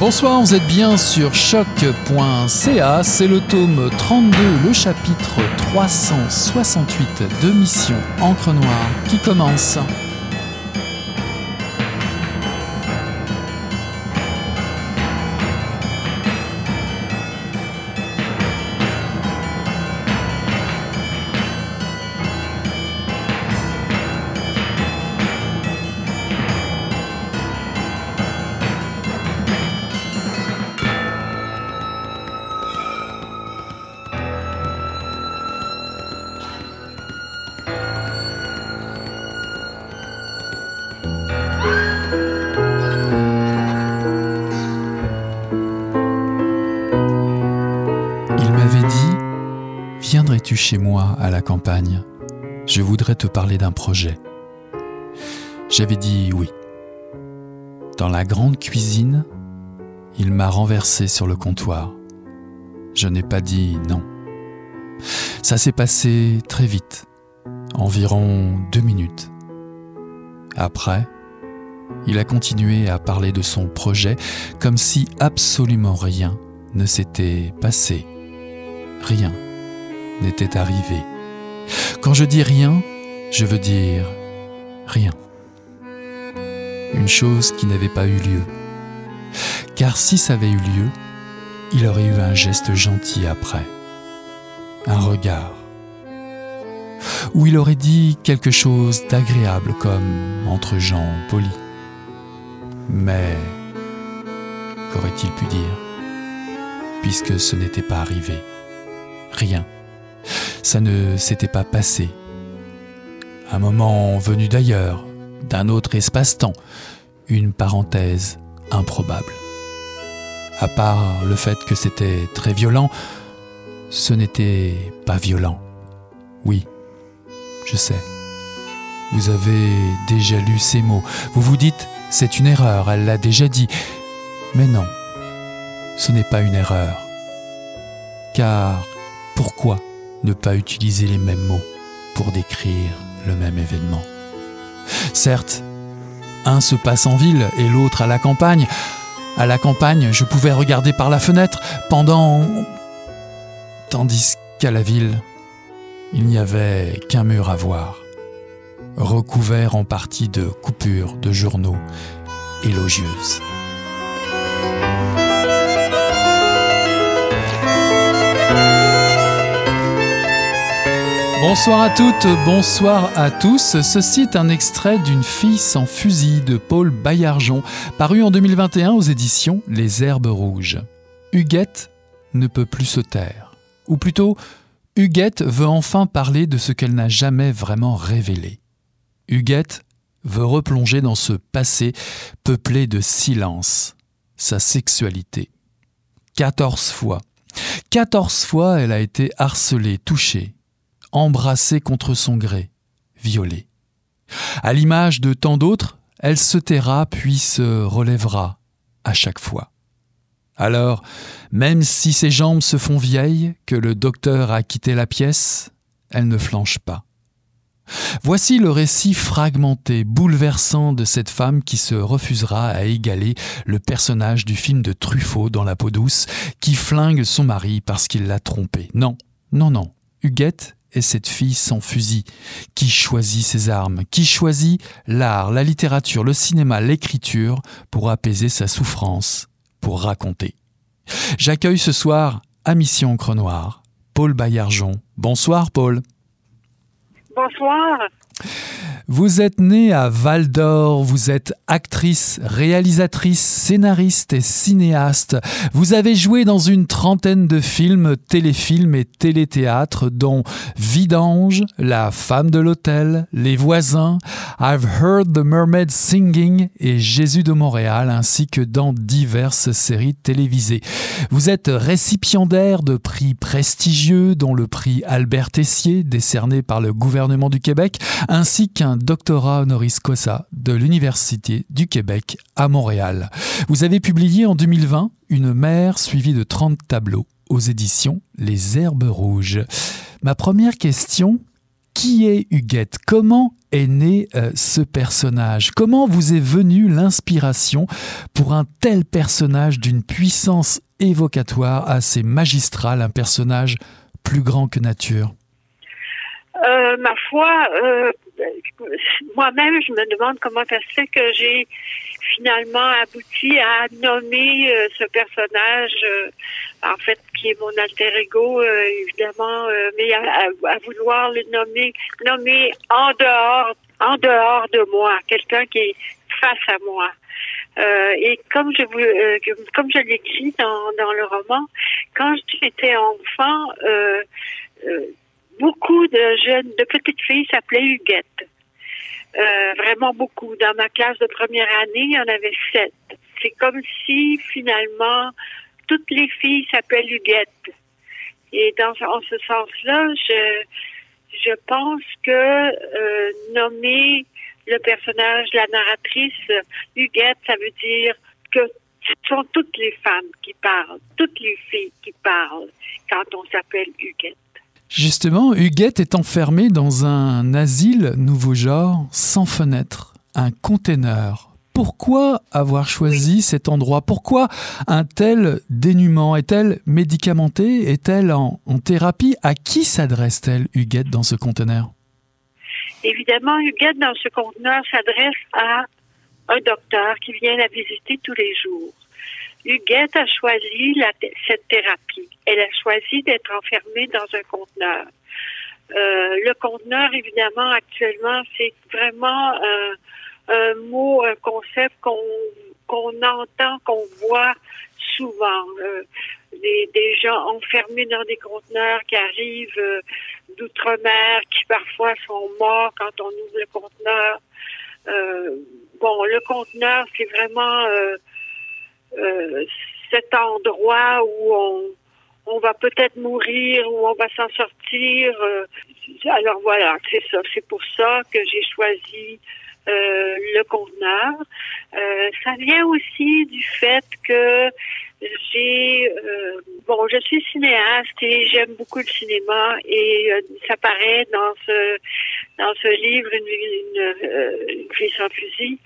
Bonsoir, vous êtes bien sur choc.ca, c'est le tome 32, le chapitre 368 de Mission Encre Noire qui commence. À la campagne. Je voudrais te parler d'un projet. J'avais dit oui. Dans la grande cuisine, il m'a renversé sur le comptoir. Je n'ai pas dit non. Ça s'est passé très vite, environ deux minutes. Après, il a continué à parler de son projet comme si absolument rien ne s'était passé. Rien n'était arrivé. Quand je dis rien, je veux dire rien. Une chose qui n'avait pas eu lieu. Car si ça avait eu lieu, il aurait eu un geste gentil après, un regard, ou il aurait dit quelque chose d'agréable comme entre gens polis. Mais qu'aurait-il pu dire, puisque ce n'était pas arrivé Rien ça ne s'était pas passé. Un moment venu d'ailleurs, d'un autre espace-temps, une parenthèse improbable. À part le fait que c'était très violent, ce n'était pas violent. Oui, je sais. Vous avez déjà lu ces mots. Vous vous dites, c'est une erreur, elle l'a déjà dit. Mais non, ce n'est pas une erreur. Car pourquoi ne pas utiliser les mêmes mots pour décrire le même événement. Certes, un se passe en ville et l'autre à la campagne. À la campagne, je pouvais regarder par la fenêtre pendant... Tandis qu'à la ville, il n'y avait qu'un mur à voir, recouvert en partie de coupures de journaux élogieuses. Bonsoir à toutes, bonsoir à tous. Ceci est un extrait d'une fille sans fusil de Paul Baillargeon, paru en 2021 aux éditions Les Herbes Rouges. Huguette ne peut plus se taire. Ou plutôt, Huguette veut enfin parler de ce qu'elle n'a jamais vraiment révélé. Huguette veut replonger dans ce passé peuplé de silence, sa sexualité. Quatorze fois. Quatorze fois elle a été harcelée, touchée, embrassée contre son gré, violée. À l'image de tant d'autres, elle se taira puis se relèvera à chaque fois. Alors, même si ses jambes se font vieilles, que le docteur a quitté la pièce, elle ne flanche pas. Voici le récit fragmenté, bouleversant de cette femme qui se refusera à égaler le personnage du film de Truffaut dans La peau douce, qui flingue son mari parce qu'il l'a trompé. Non, non, non. Huguette est cette fille sans fusil, qui choisit ses armes, qui choisit l'art, la littérature, le cinéma, l'écriture pour apaiser sa souffrance, pour raconter? J'accueille ce soir à Mission Encre Noire, Paul Baillargeon. Bonsoir Paul. Bonsoir. Vous êtes née à Val d'Or, vous êtes actrice, réalisatrice, scénariste et cinéaste. Vous avez joué dans une trentaine de films, téléfilms et téléthéâtres, dont Vidange, La femme de l'hôtel, Les voisins, I've Heard the Mermaid Singing et Jésus de Montréal, ainsi que dans diverses séries télévisées. Vous êtes récipiendaire de prix prestigieux, dont le prix Albert Tessier, décerné par le gouvernement du Québec, ainsi qu'un doctorat honoris causa de l'Université du Québec à Montréal. Vous avez publié en 2020 Une mer suivie de 30 tableaux aux éditions Les Herbes Rouges. Ma première question, Qui est Huguette? Comment est né euh, ce personnage? Comment vous est venue l'inspiration pour un tel personnage d'une puissance évocatoire assez magistrale, un personnage plus grand que nature? Euh, ma foi, euh, moi-même, je me demande comment ça fait que j'ai finalement abouti à nommer euh, ce personnage, euh, en fait, qui est mon alter ego, euh, évidemment, mais à, à, vouloir le nommer, nommer en dehors, en dehors de moi, quelqu'un qui est face à moi. et comme je vous, comme je l'écris dans, dans le roman, quand j'étais enfant, beaucoup de jeunes, de petites filles s'appelaient Huguette. Euh, vraiment beaucoup. Dans ma classe de première année, il y en avait sept. C'est comme si finalement toutes les filles s'appellent Huguette. Et dans en ce sens-là, je je pense que euh, nommer le personnage, la narratrice Huguette, ça veut dire que ce sont toutes les femmes qui parlent, toutes les filles qui parlent quand on s'appelle Huguette. Justement, Huguette est enfermée dans un asile nouveau genre, sans fenêtre, un container. Pourquoi avoir choisi cet endroit? Pourquoi un tel dénuement? Est-elle médicamentée? Est-elle en, thérapie? À qui s'adresse-t-elle, Huguette, dans ce conteneur Évidemment, Huguette, dans ce conteneur, s'adresse à un docteur qui vient la visiter tous les jours. Huguette a choisi la, cette thérapie. Elle a choisi d'être enfermée dans un conteneur. Euh, le conteneur, évidemment, actuellement, c'est vraiment un, un, mot, un concept qu'on qu'on entend, qu'on voit souvent. Euh, des, des, gens enfermés dans des conteneurs qui arrivent euh, d'outre-mer, qui parfois sont morts quand on ouvre le conteneur. Euh, bon, le conteneur, c'est vraiment euh, euh, cet endroit où on, on va peut-être mourir, où on va s'en sortir. Euh, alors voilà, c'est ça. C'est pour ça que j'ai choisi euh, le conteneur. Euh, ça vient aussi du fait que j'ai euh, bon, je suis cinéaste et j'aime beaucoup le cinéma et ça paraît dans ce dans ce livre une, une, une sans fusil.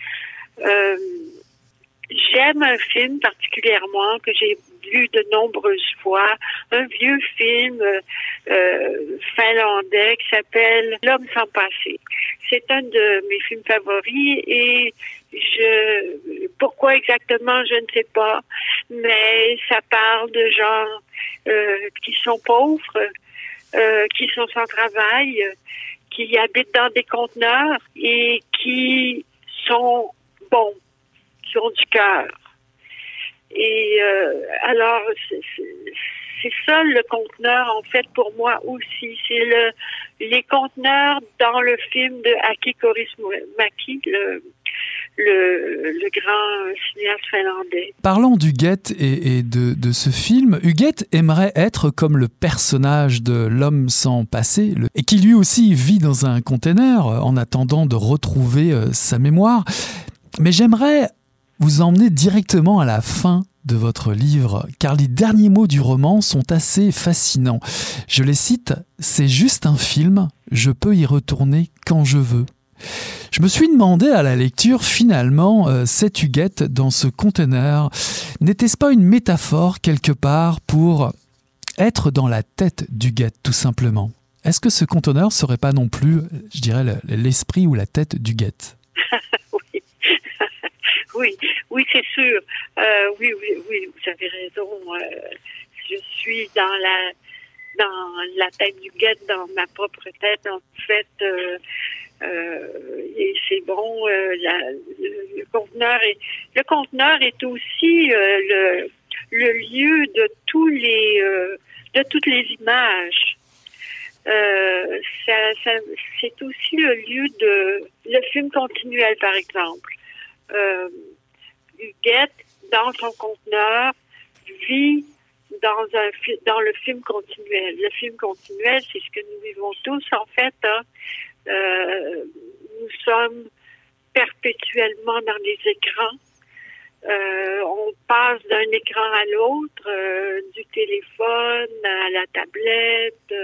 J'aime un film particulièrement que j'ai vu de nombreuses fois, un vieux film euh, finlandais qui s'appelle L'homme sans passé. C'est un de mes films favoris et je pourquoi exactement je ne sais pas, mais ça parle de gens euh, qui sont pauvres, euh, qui sont sans travail, qui habitent dans des conteneurs et qui sont bons du cœur. Et euh, alors, c'est ça le conteneur, en fait, pour moi aussi. C'est le, les conteneurs dans le film de Aki Kaurismäki, le, le, le, grand cinéaste finlandais. Parlant d'Huguette et, de, ce film, Huguette aimerait être comme le personnage de l'homme sans passé, et qui lui aussi vit dans un conteneur en attendant de retrouver euh, sa mémoire. Mais j'aimerais vous emmenez directement à la fin de votre livre, car les derniers mots du roman sont assez fascinants. Je les cite, C'est juste un film, je peux y retourner quand je veux. Je me suis demandé à la lecture, finalement, euh, cette huguette dans ce conteneur, n'était-ce pas une métaphore quelque part pour être dans la tête d'Huguette, tout simplement? Est-ce que ce conteneur serait pas non plus, je dirais, l'esprit ou la tête d'Huguette? oui, oui, c'est sûr. Euh, oui, oui, oui, vous avez raison. Je suis dans la dans la tête du guette, dans ma propre tête, en fait. Euh, euh, et c'est bon. Le, conteneur est le conteneur est aussi le le lieu de tous les de toutes les images. C'est aussi le lieu de le film continuel, par exemple Dans son conteneur, vit dans un dans le film continuel. Le film continuel, c'est ce que nous vivons tous en fait. Hein. Euh, nous sommes perpétuellement dans les écrans. Euh, on passe d'un écran à l'autre, euh, du téléphone à la tablette,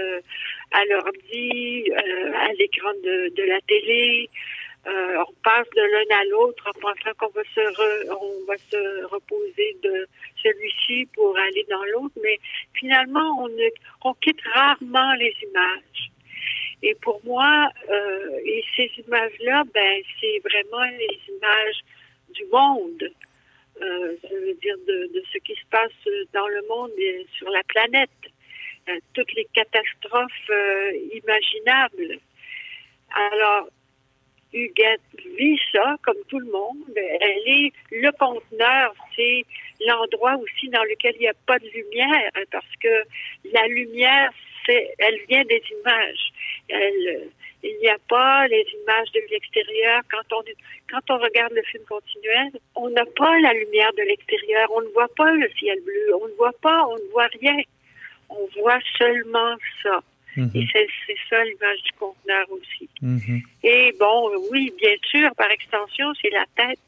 à l'ordi, à l'écran de, la télé. Euh, on passe de l'un à l'autre en pensant qu'on va se on va se reposer de celui-ci pour aller dans l'autre, mais finalement on, on quitte rarement les images. Et pour moi, euh, et ces images-là, ben c'est vraiment les images du monde. Euh, ça veut dire de, de, ce qui se passe dans le monde et sur la planète. Euh, toutes les catastrophes euh, imaginables. Alors, Huguette vit ça comme tout le monde. Elle est le conteneur, c'est l'endroit aussi dans lequel il n'y a pas de lumière, parce que la lumière, c'est, elle vient des images. Elle, il n'y a pas les images de l'extérieur. Quand on, quand on regarde le film continuel, on n'a pas la lumière de l'extérieur. On ne voit pas le ciel bleu. On ne voit pas, on ne voit rien on voit seulement ça. Mhm. Et c'est ça l'image du conteneur aussi. Mhm. Et bon, oui, bien sûr, par extension, c'est la tête,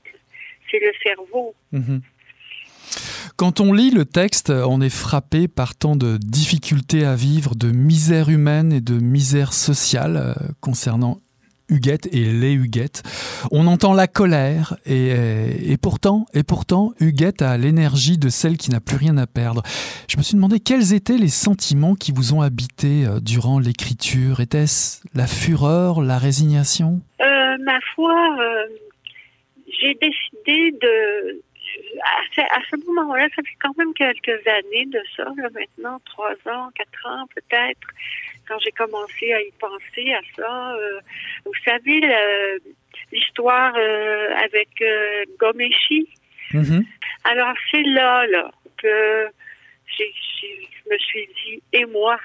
c'est le cerveau. Mhm. Quand on lit le texte, on est frappé par tant de difficultés à vivre, de misère humaine et de misère sociale euh, concernant Huguette et les Huguettes. On entend la colère et, pourtant, et pourtant, Huguette a l'énergie de celle qui n'a plus rien à perdre. Je me suis demandé quels étaient les sentiments qui vous ont habité euh, durant l'écriture. Était-ce la fureur, la résignation? Euh, Ma foi, euh, j'ai décidé de à ce, moment-là, ça fait quand même quelques années de ça, maintenant, trois ans, quatre ans peut-être, quand j'ai commencé à y penser à ça. Euh, vous savez, l'histoire euh, avec euh, Gomeshi. Mm-hmm. Alors, c'est là, là, que je me suis dit, et moi?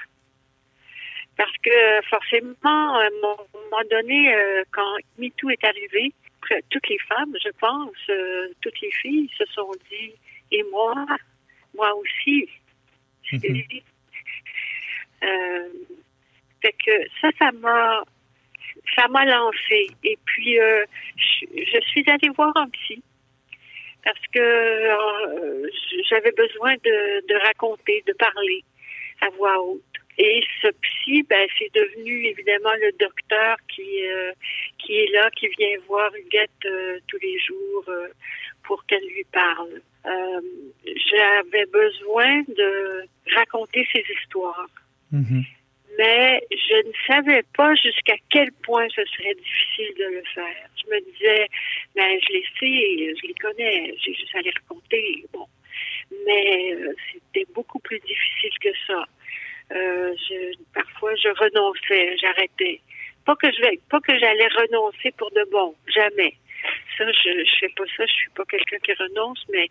Parce que forcément, à un moment donné, quand MeToo est arrivé, toutes les femmes, je pense, toutes les filles se sont dit, et moi, moi aussi. Mm-hmm. Fait que ça, ça m'a ça m'a lancé. Et puis, euh, je, suis allée voir un psy parce que euh, j'avais besoin de, de, raconter, de parler à voix haute. Et ce psy, ben, c'est devenu évidemment le docteur qui euh, qui est là, qui vient voir Huguette tous les jours pour qu'elle lui parle. J'avais besoin de raconter ses histoires. Mm-hmm mais je ne savais pas jusqu'à quel point ce serait difficile de le faire. Je me disais, ben, je les sais, je les connais, j'ai juste à les raconter. Bon. Mais euh, c'était beaucoup plus difficile que ça. Euh, je, parfois, je renonçais, j'arrêtais. Pas que je vais, pas que j'allais renoncer pour de bon, jamais je ne fais pas ça, je suis pas quelqu'un qui renonce, mais,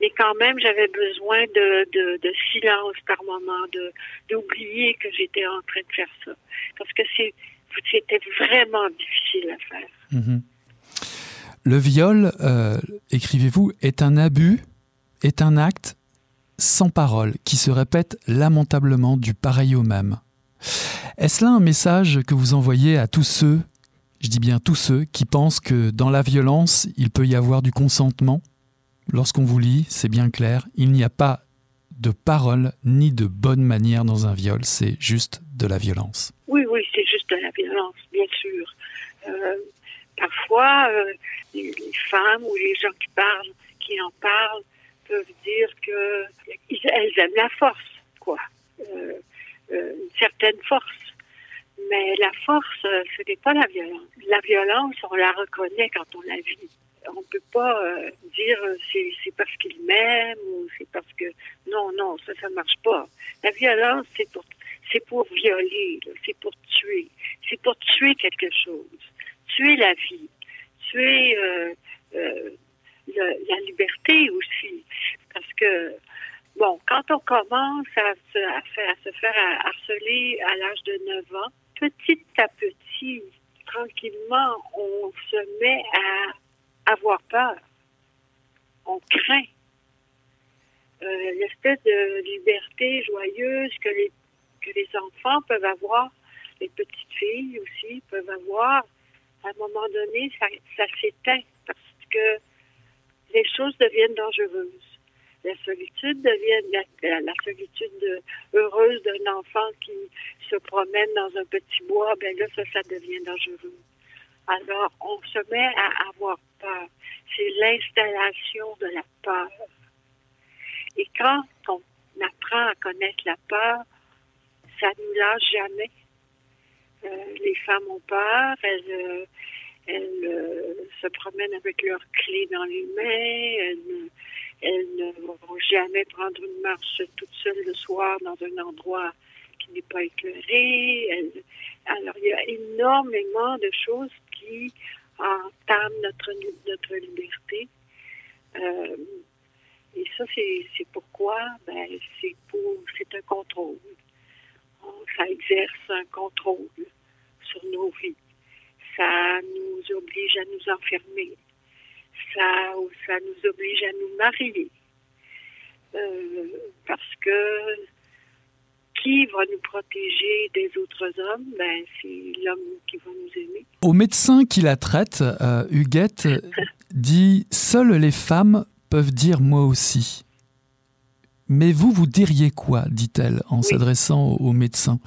mais quand même, j'avais besoin de, de, silence par moment, d'oublier que j'étais en train de faire ça. Parce que c'était vraiment difficile à faire. Mhm. Le viol, euh, écrivez-vous, est un abus, est un acte sans parole, qui se répète lamentablement du pareil au même. Est-ce là un message que vous envoyez à tous ceux je dis bien tous ceux qui pensent que dans la violence, il peut y avoir du consentement. Lorsqu'on vous lit, c'est bien clair, il n'y a pas de parole ni de bonne manière dans un viol, c'est juste de la violence. Oui, oui, c'est juste de la violence, bien sûr. Euh, parfois, euh, les, femmes ou les gens qui parlent, qui en parlent, peuvent dire que elles aiment la force, quoi, euh, une certaine force. Mais la force, euh, ce n'est pas la violence. La violence, on la reconnaît quand on la vit. On ne peut pas euh, dire euh, c'est, parce qu'il m'aime ou c'est parce que non non ça ça marche pas. La violence c'est pour pour violer, c'est pour tuer, c'est pour tuer quelque chose, tuer la vie, tuer la liberté aussi, parce que bon quand on commence à se, faire, à se faire harceler à l'âge de 9 ans, petit à petit, tranquillement, on se met à avoir peur. On craint. Euh, l'espèce de liberté joyeuse que les, enfants peuvent avoir, les petites filles aussi peuvent avoir, à un moment donné, ça s'éteint parce que les choses deviennent dangereuses. La solitude devient la, solitude heureuse d'un enfant qui se promène dans un petit bois, ben là, ça, ça devient dangereux. Alors, on se met à avoir peur. C'est l'installation de la peur. Et quand on apprend à connaître la peur, ça nous lâche jamais. Euh, les femmes ont peur, elles, euh, euh, se promènent avec leurs clés dans les mains, elles, ne vont jamais prendre une marche toute seule le soir dans un endroit qui n'est pas éclairé. alors, il y a énormément de choses qui entament notre, notre liberté. et ça, c'est pourquoi ben, c'est pour c'est un contrôle. Ça exerce un contrôle sur nos vies ça nous oblige à nous enfermer, ça, ça nous oblige à nous marier. Euh, parce que qui va nous protéger des autres hommes? Ben, C'est l'homme qui va nous aimer. Au médecin qui la traite, euh, Huguette dit Seules les femmes peuvent dire moi aussi. Mais vous, vous diriez quoi dit-elle en s'adressant au médecin?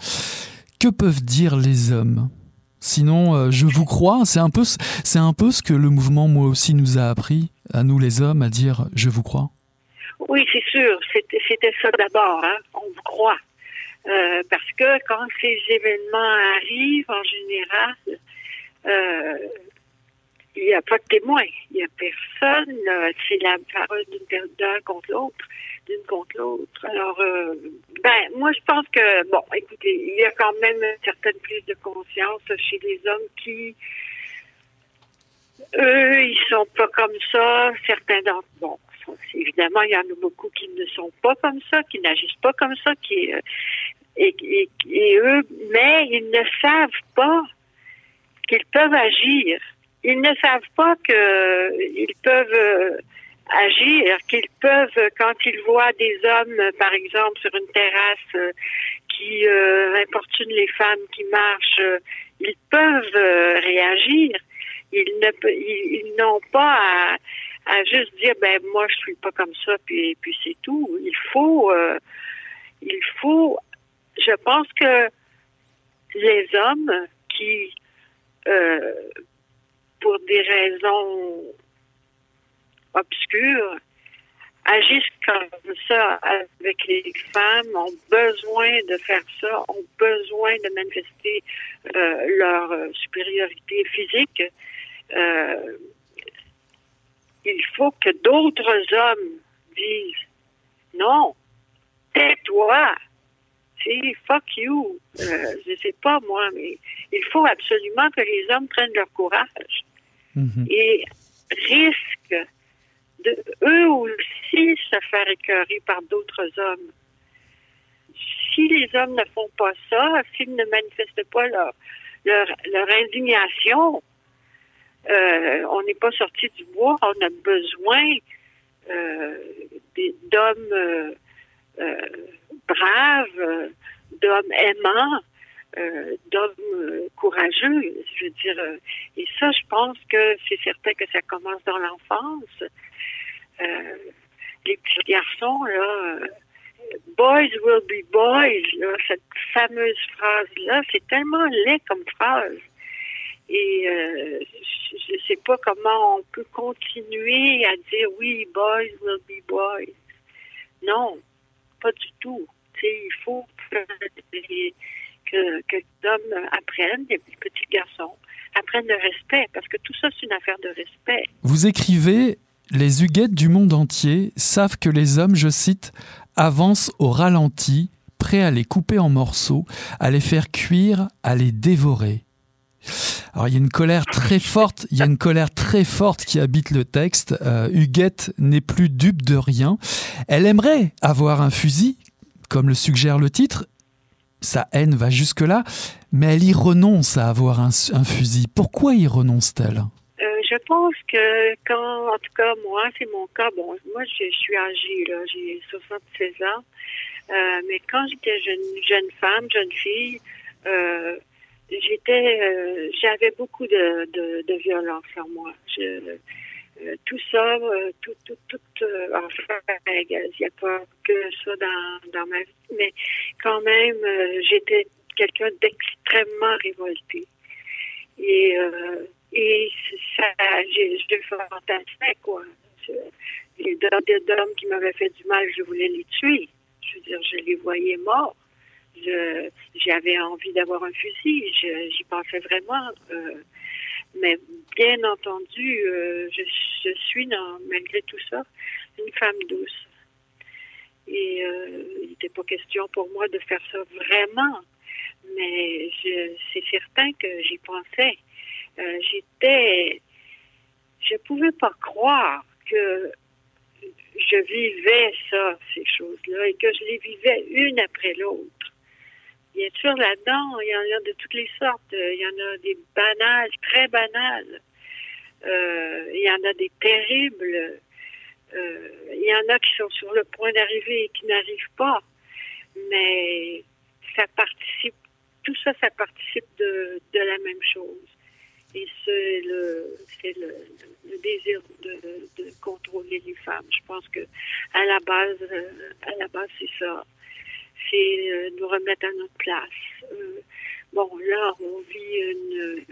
Que peuvent dire les hommes? Sinon, euh, je vous crois. C'est un peu, un peu ce que le mouvement moi aussi nous a appris à nous les hommes à dire je vous crois. Oui, c'est sûr. C'était ça d'abord. Hein. On vous croit. Euh, parce que quand ces événements arrivent, en général, euh, il n'y a pas de témoin. Il n'y a personne. C'est la parole d'un contre l'autre d'une contre l'autre. Alors, euh, ben, moi, je pense que, bon, écoutez, il y a quand même une certaine prise de conscience chez les hommes qui, eux, ils sont pas comme ça. Certains d'entre bon, évidemment, il y en a beaucoup qui ne sont pas comme ça, qui n'agissent pas comme ça, qui, euh, et, et, eux, mais ils ne savent pas qu'ils peuvent agir. Ils ne savent pas qu'ils peuvent euh, agir, qu'ils peuvent, quand ils voient des hommes, par exemple, sur une terrasse euh, qui euh, importunent les femmes qui marchent, euh, ils peuvent euh, réagir. Ils ne ils, n'ont pas à, à, juste dire ben moi je suis pas comme ça puis puis c'est tout. Il faut il faut je pense que les hommes qui pour des raisons obscures agissent comme ça avec les femmes, ont besoin de faire ça, ont besoin de manifester euh, leur euh, supériorité physique. Euh, il faut que d'autres hommes disent non, tais-toi, c'est fuck you. je sais pas moi, mais il faut absolument que les hommes prennent leur courage mm-hmm. et risquent eux aussi se faire écœurer par d'autres hommes. Si les hommes ne font pas ça, s'ils ne manifestent pas leur, leur, indignation, euh, on n'est pas sorti du bois, on a besoin euh, d'hommes euh, braves, d'hommes aimants, d'hommes courageux. Je veux dire, et ça, je pense que c'est certain que ça commence dans l'enfance. Euh, les petits garçons, là, euh, Boys will be boys, là, cette fameuse phrase-là, c'est tellement laid comme phrase. Et euh, je ne sais pas comment on peut continuer à dire oui, boys will be boys. Non, pas du tout. il faut que les hommes apprennent, les petits garçons, apprennent le respect, parce que tout ça, c'est une affaire de respect. Vous écrivez les huguettes du monde entier savent que les hommes, je cite, avancent au ralenti, prêts à les couper en morceaux, à les faire cuire, à les dévorer. Alors il y a une colère très forte, il y a une colère très forte qui habite le texte. Euh, Huguette n'est plus dupe de rien. Elle aimerait avoir un fusil, comme le suggère le titre. Sa haine va jusque-là, mais elle y renonce à avoir un fusil. Pourquoi y renonce-t-elle? Je pense que quand, en tout cas, moi, c'est mon cas, bon, moi, je, suis âgée, là, j'ai 76 ans, euh, mais quand j'étais jeune, jeune femme, jeune fille, euh, j'étais, euh, j'avais beaucoup de, de, de, violence en moi. Je, tout ça, tout, tout, tout, enfin, il n'y a pas que ça dans, dans ma vie, mais quand même, j'étais quelqu'un d'extrêmement révolté. Et, et ça, je fantasmais, quoi. Les d'hommes qui m'avaient fait du mal, je voulais les tuer. Je veux dire, je les voyais morts. j'avais envie d'avoir un fusil. j'y pensais vraiment. Mais bien entendu, euh, je, je, suis, malgré tout ça, une femme douce. Et euh, il n'était pas question pour moi de faire ça vraiment. Mais c'est certain que j'y pensais. Euh, J'étais. Je pouvais pas croire que je vivais ça, ces choses-là, et que je les vivais une après l'autre. Bien sûr, là-dedans, il y en a de toutes les sortes. Il y en a des banales, très banales. Euh, il y en a des terribles. Euh, il y en a qui sont sur le point d'arriver et qui n'arrivent pas. Mais ça participe, tout ça, ça participe de, de la même chose. Et c'est le, le, désir de, contrôler les femmes. Je pense que à la base, euh, à la base, c'est ça c'est euh, nous remettre à notre place. Euh, bon, là, on vit une,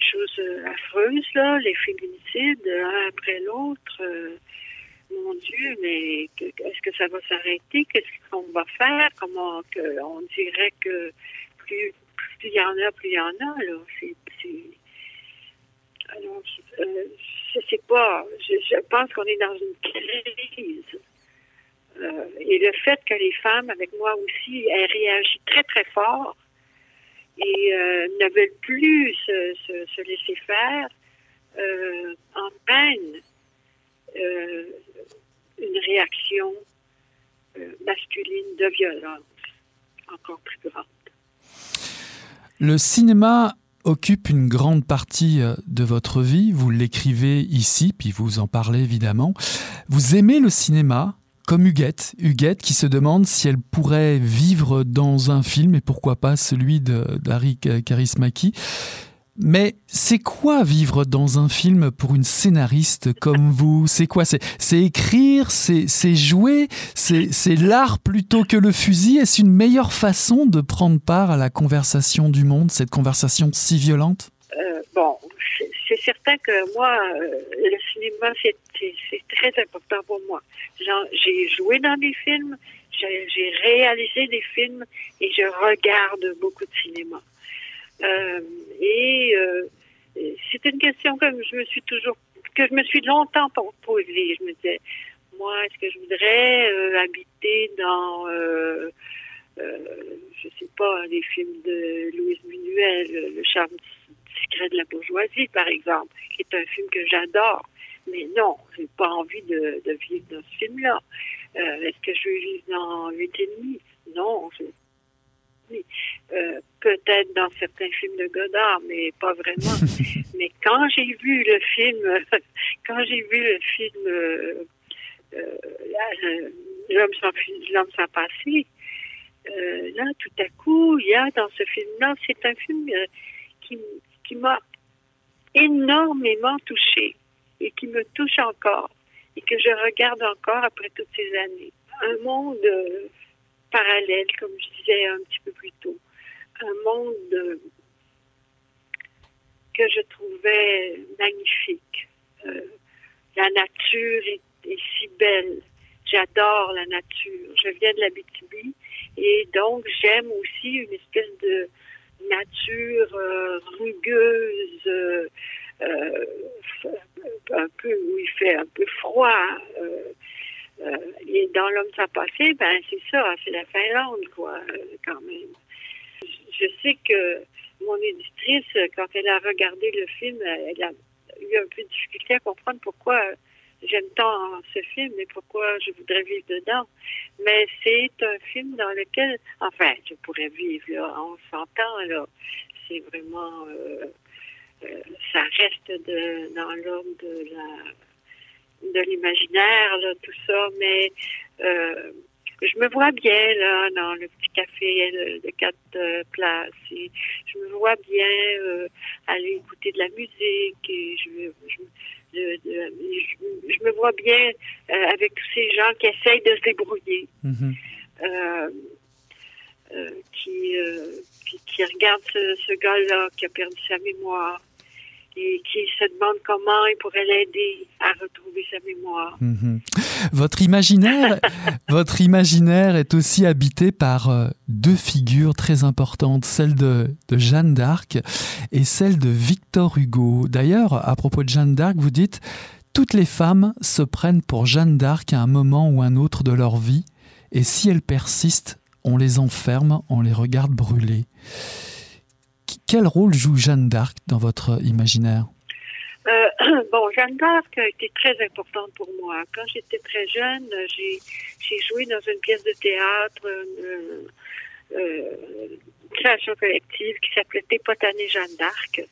chose affreuse, là, les féminicides, l'un après l'autre. Mon Dieu, mais est-ce que ça va s'arrêter? Qu'est-ce qu'on va faire? Comment que, on dirait que plus, il y en a, plus il y en a, là. C'est, alors, je sais pas. je pense qu'on est dans une crise. Euh, et le fait que les femmes, avec moi aussi, aient réagi très, très fort et euh, ne veulent plus se, laisser faire, euh, une réaction masculine de violence encore plus grande. Le cinéma occupe une grande partie de votre vie. Vous l'écrivez ici, puis vous en parlez évidemment. Vous aimez le cinéma comme Huguette, Huguette qui se demande si elle pourrait vivre dans un film et pourquoi pas celui d'Harry Karismaki. Mais c'est quoi vivre dans un film pour une scénariste comme vous? C'est quoi? C'est écrire? C'est jouer? C'est l'art plutôt que le fusil? Est-ce une meilleure façon de prendre part à la conversation du monde, cette conversation si violente? Euh, Bon, c'est certain que moi, euh, le cinéma, c'est très important pour moi. J'ai joué dans des films, j'ai réalisé des films et je regarde beaucoup de cinéma. Euh, et euh, c'est une question que je me suis toujours, que je me suis longtemps posée. Je me disais, moi, est-ce que je voudrais habiter dans, je sais pas, des films de Louise Buñuel, Le charme secret de la bourgeoisie, par exemple, qui est un film que j'adore. Mais non, j'ai pas envie de, vivre dans ce film-là. Euh, est-ce que je veux vivre dans huit et demi? Non, je... Euh, peut-être dans certains films de Godard, mais pas vraiment. mais quand j'ai vu le film, quand j'ai vu le film euh, L'homme sans, l'homme sans passé, là, tout à coup, il y a dans ce film-là, c'est un film qui, qui m'a énormément touchée et qui me touche encore et que je regarde encore après toutes ces années. Un monde euh, parallèle, comme je disais un petit peu plus tôt. Un monde que je trouvais magnifique. Euh, la nature est, si belle. J'adore la nature. Je viens de la BTB et donc j'aime aussi une espèce de nature euh, rugueuse, euh, un peu où il fait un peu froid. Et dans l'homme sans passé, ben c'est ça, c'est la Finlande, quoi, quand même. Je sais que mon éditrice, quand elle a regardé le film, elle a eu un peu de difficulté à comprendre pourquoi j'aime tant ce film et pourquoi je voudrais vivre dedans. Mais c'est un film dans lequel, enfin, je pourrais vivre, là, on s'entend, là. C'est vraiment, euh, euh, ça reste de, dans l'ordre de la de l'imaginaire, là, tout ça, mais euh, je me vois bien là dans le petit café de, quatre places. Et je me vois bien aller écouter de la musique et je, je je, me vois bien avec tous ces gens qui essayent de se débrouiller. Mhm. qui, qui, regardent ce, ce gars-là qui a perdu sa mémoire, et qui se demande comment il pourrait l'aider à retrouver sa mémoire. Mhm. Votre imaginaire, votre imaginaire est aussi habité par euh, deux figures très importantes, celle de, de Jeanne d'Arc et celle de Victor Hugo. D'ailleurs, à propos de Jeanne d'Arc, vous dites toutes les femmes se prennent pour Jeanne d'Arc à un moment ou un autre de leur vie, et si elles persistent, on les enferme, on les regarde brûler. Quel rôle joue Jeanne d'Arc dans votre imaginaire? Euh, bon, Jeanne d'Arc a été très importante pour moi. Quand j'étais très jeune, j'ai joué dans une pièce de théâtre, une, euh, création collective qui s'appelait Tépotané Jeanne d'Arc.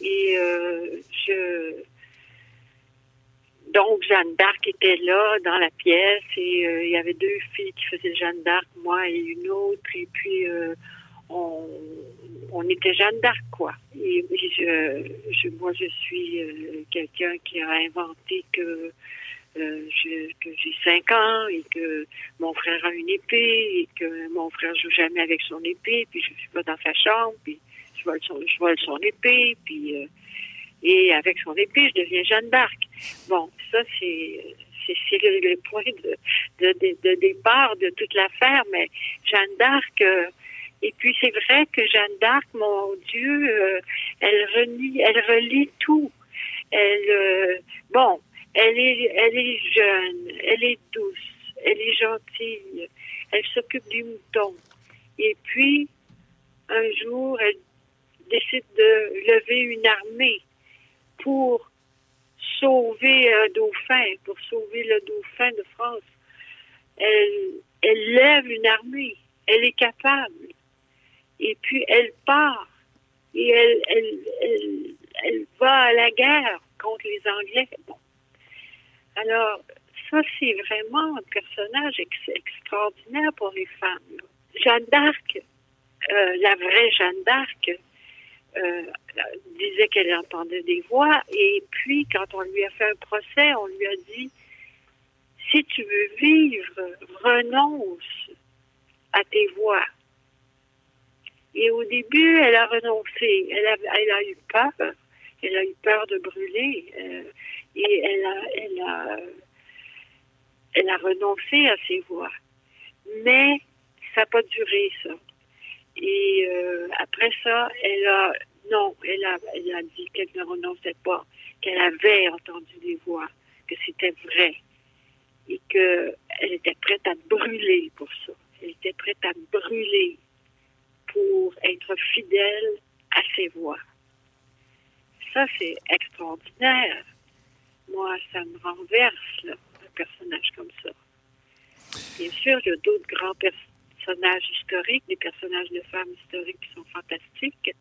Et euh, je donc Jeanne d'Arc était là dans la pièce et euh, il y avait deux filles qui faisaient Jeanne d'Arc, moi et une autre. Et puis on, on était Jeanne d'Arc, quoi. Et, je, moi, je suis euh, quelqu'un qui a inventé que, euh, que j'ai cinq ans et que mon frère a une épée et que mon frère joue jamais avec son épée, puis je suis pas dans sa chambre, puis je vole son, je vole son épée, puis euh, et avec son épée, je deviens Jeanne d'Arc. Bon, ça c'est c'est le, point de, de, de, départ de toute l'affaire, mais Jeanne d'Arc, et puis c'est vrai que Jeanne d'Arc, mon Dieu, euh, elle relie, elle relie tout. Elle, euh, bon, elle est, elle est jeune, elle est douce, elle est gentille, elle s'occupe du mouton. Et puis un jour, elle décide de lever une armée pour sauver un dauphin, pour sauver le dauphin de France. Elle, elle lève une armée. Elle est capable. Et puis elle part et elle, elle, elle, va à la guerre contre les Anglais. Bon. Alors, ça, c'est vraiment un personnage extraordinaire pour les femmes. Jeanne d'Arc, euh, la vraie Jeanne d'Arc, euh, disait qu'elle entendait des voix. Et puis, quand on lui a fait un procès, on lui a dit, si tu veux vivre, renonce à tes voix. Et au début, elle a renoncé. Elle a, elle a eu peur. Elle a eu peur de brûler. Euh, et elle a, elle a, elle a renoncé à ses voix. Mais ça n'a pas duré, ça. Et euh, après ça, elle a, non, elle a, elle a dit qu'elle ne renonçait pas, qu'elle avait entendu des voix, que c'était vrai. Et qu'elle était prête à brûler pour ça. Elle était prête à brûler pour être fidèle à ses voix. Ça, c'est extraordinaire. Moi, ça me renverse, un personnage comme ça. Bien sûr, il y a d'autres grands personnages historiques, des personnages de femmes historiques qui sont fantastiques,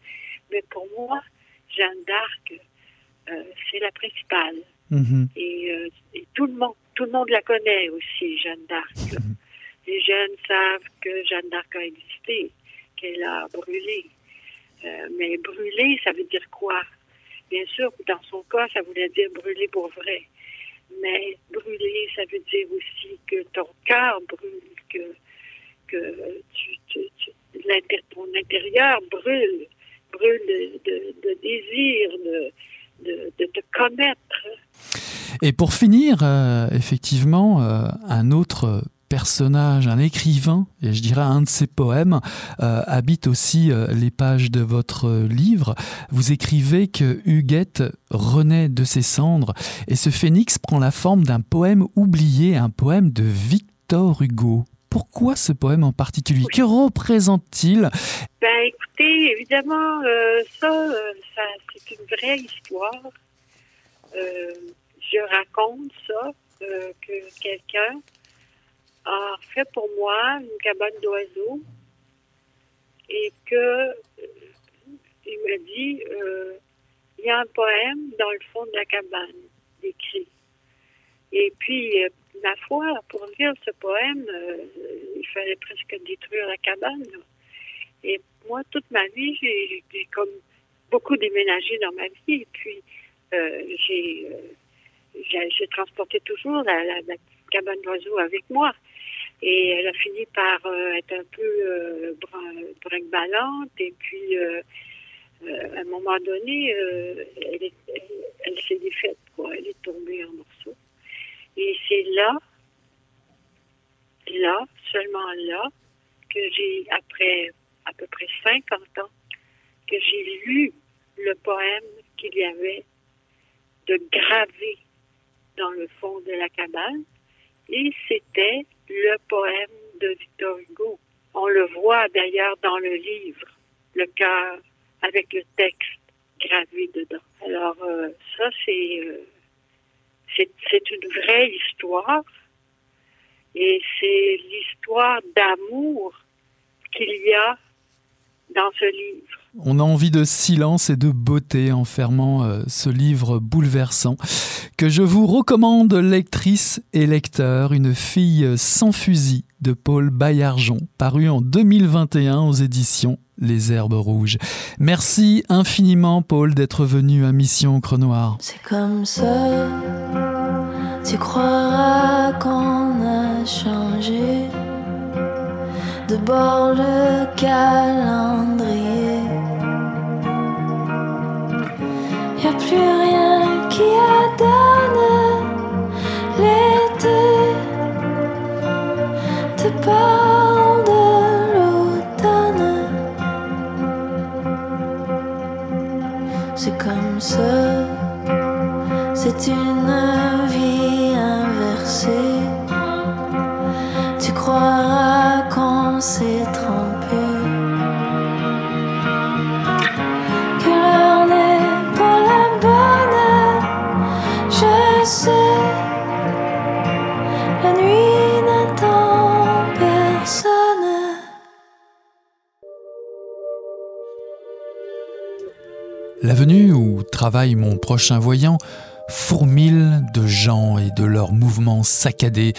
mais pour moi, Jeanne d'Arc, euh, c'est la principale. Mm-hmm. Euh, et, tout le monde, tout le monde la connaît aussi, Jeanne d'Arc. Mm-hmm. Les jeunes savent que Jeanne d'Arc a existé qu'elle a brûlé. Euh, mais brûler, ça veut dire quoi? Bien sûr, dans son cas, ça voulait dire brûler pour vrai. Mais brûler, ça veut dire aussi que ton cœur brûle, que, tu, ton intérieur brûle, brûle de, désir, de, de, te connaître. Et pour finir, euh, effectivement, euh, un autre personnage, un écrivain, et je dirais un de ses poèmes, euh, habite aussi euh, les pages de votre livre. Vous écrivez que Huguette renaît de ses cendres, et ce phénix prend la forme d'un poème oublié, un poème de Victor Hugo. Pourquoi ce poème en particulier? Que représente-t-il? Ben écoutez, évidemment, euh, ça c'est une vraie histoire. je raconte ça, que quelqu'un a fait pour moi une cabane d'oiseaux et que euh, il m'a dit euh, il y a un poème dans le fond de la cabane écrit. Et puis, euh, ma foi, pour lire ce poème, il fallait presque détruire la cabane. Et moi, toute ma vie, j'ai comme beaucoup déménagé dans ma vie. Et puis, j'ai transporté toujours la, la, cabane d'oiseaux avec moi. Et elle a fini par euh, être un peu euh, brinque-ballante. Et puis, euh, euh, à un moment donné, elle, elle, s'est défaite, quoi. Elle est tombée en morceaux. Et c'est là, là, seulement là, que j'ai, après à peu près 50 ans, que j'ai lu le poème qu'il y avait de gravé dans le fond de la cabane. Et c'était le poème de Victor Hugo. On le voit d'ailleurs dans le livre, le cœur, avec le texte gravé dedans. Alors euh, ça, euh, c'est, c'est une vraie histoire. Et c'est l'histoire d'amour qu'il y a dans ce livre. On a envie de silence et de beauté en fermant euh, ce livre bouleversant que je vous recommande, lectrice et lecteur, Une fille sans fusil de Paul Baillargeon, paru en 2021 aux éditions Les Herbes Rouges. Merci infiniment, Paul, d'être venu à Mission Crenoir. C'est comme ça, tu croiras qu'on a changé de bord le calendrier. Tu croiras qu'on s'est travaille mon prochain voyant fourmille de gens et de leurs mouvements saccadés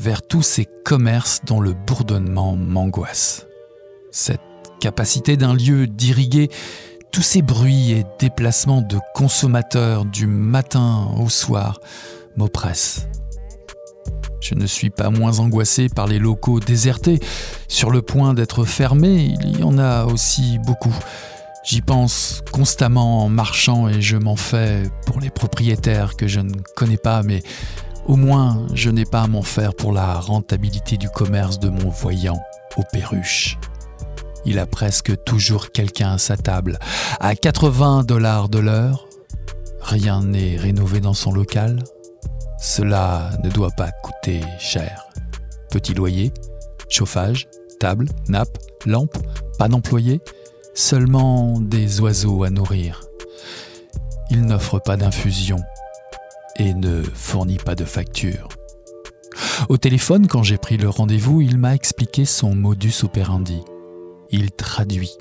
vers tous ces commerces dont le bourdonnement m'angoisse. Cette capacité d'un lieu d'irriguer tous ces bruits et déplacements de consommateurs du matin au soir m'oppresse. Je ne suis pas moins angoissé par les locaux désertés, sur le point d'être fermés, il y en a aussi beaucoup. J'y pense constamment en marchant et je m'en fais pour les propriétaires que je ne connais pas, mais au moins je n'ai pas à m'en faire pour la rentabilité du commerce de mon voyant aux perruches. Il a presque toujours quelqu'un à sa table. À 80 dollars de l'heure, rien n'est rénové dans son local. Cela ne doit pas coûter cher. Petit loyer, chauffage, table, nappe, lampe, pas d'employé, seulement des oiseaux à nourrir. Il n'offre pas d'infusion et ne fournit pas de facture. Au téléphone, quand j'ai pris le rendez-vous, il m'a expliqué son modus operandi. Il traduit.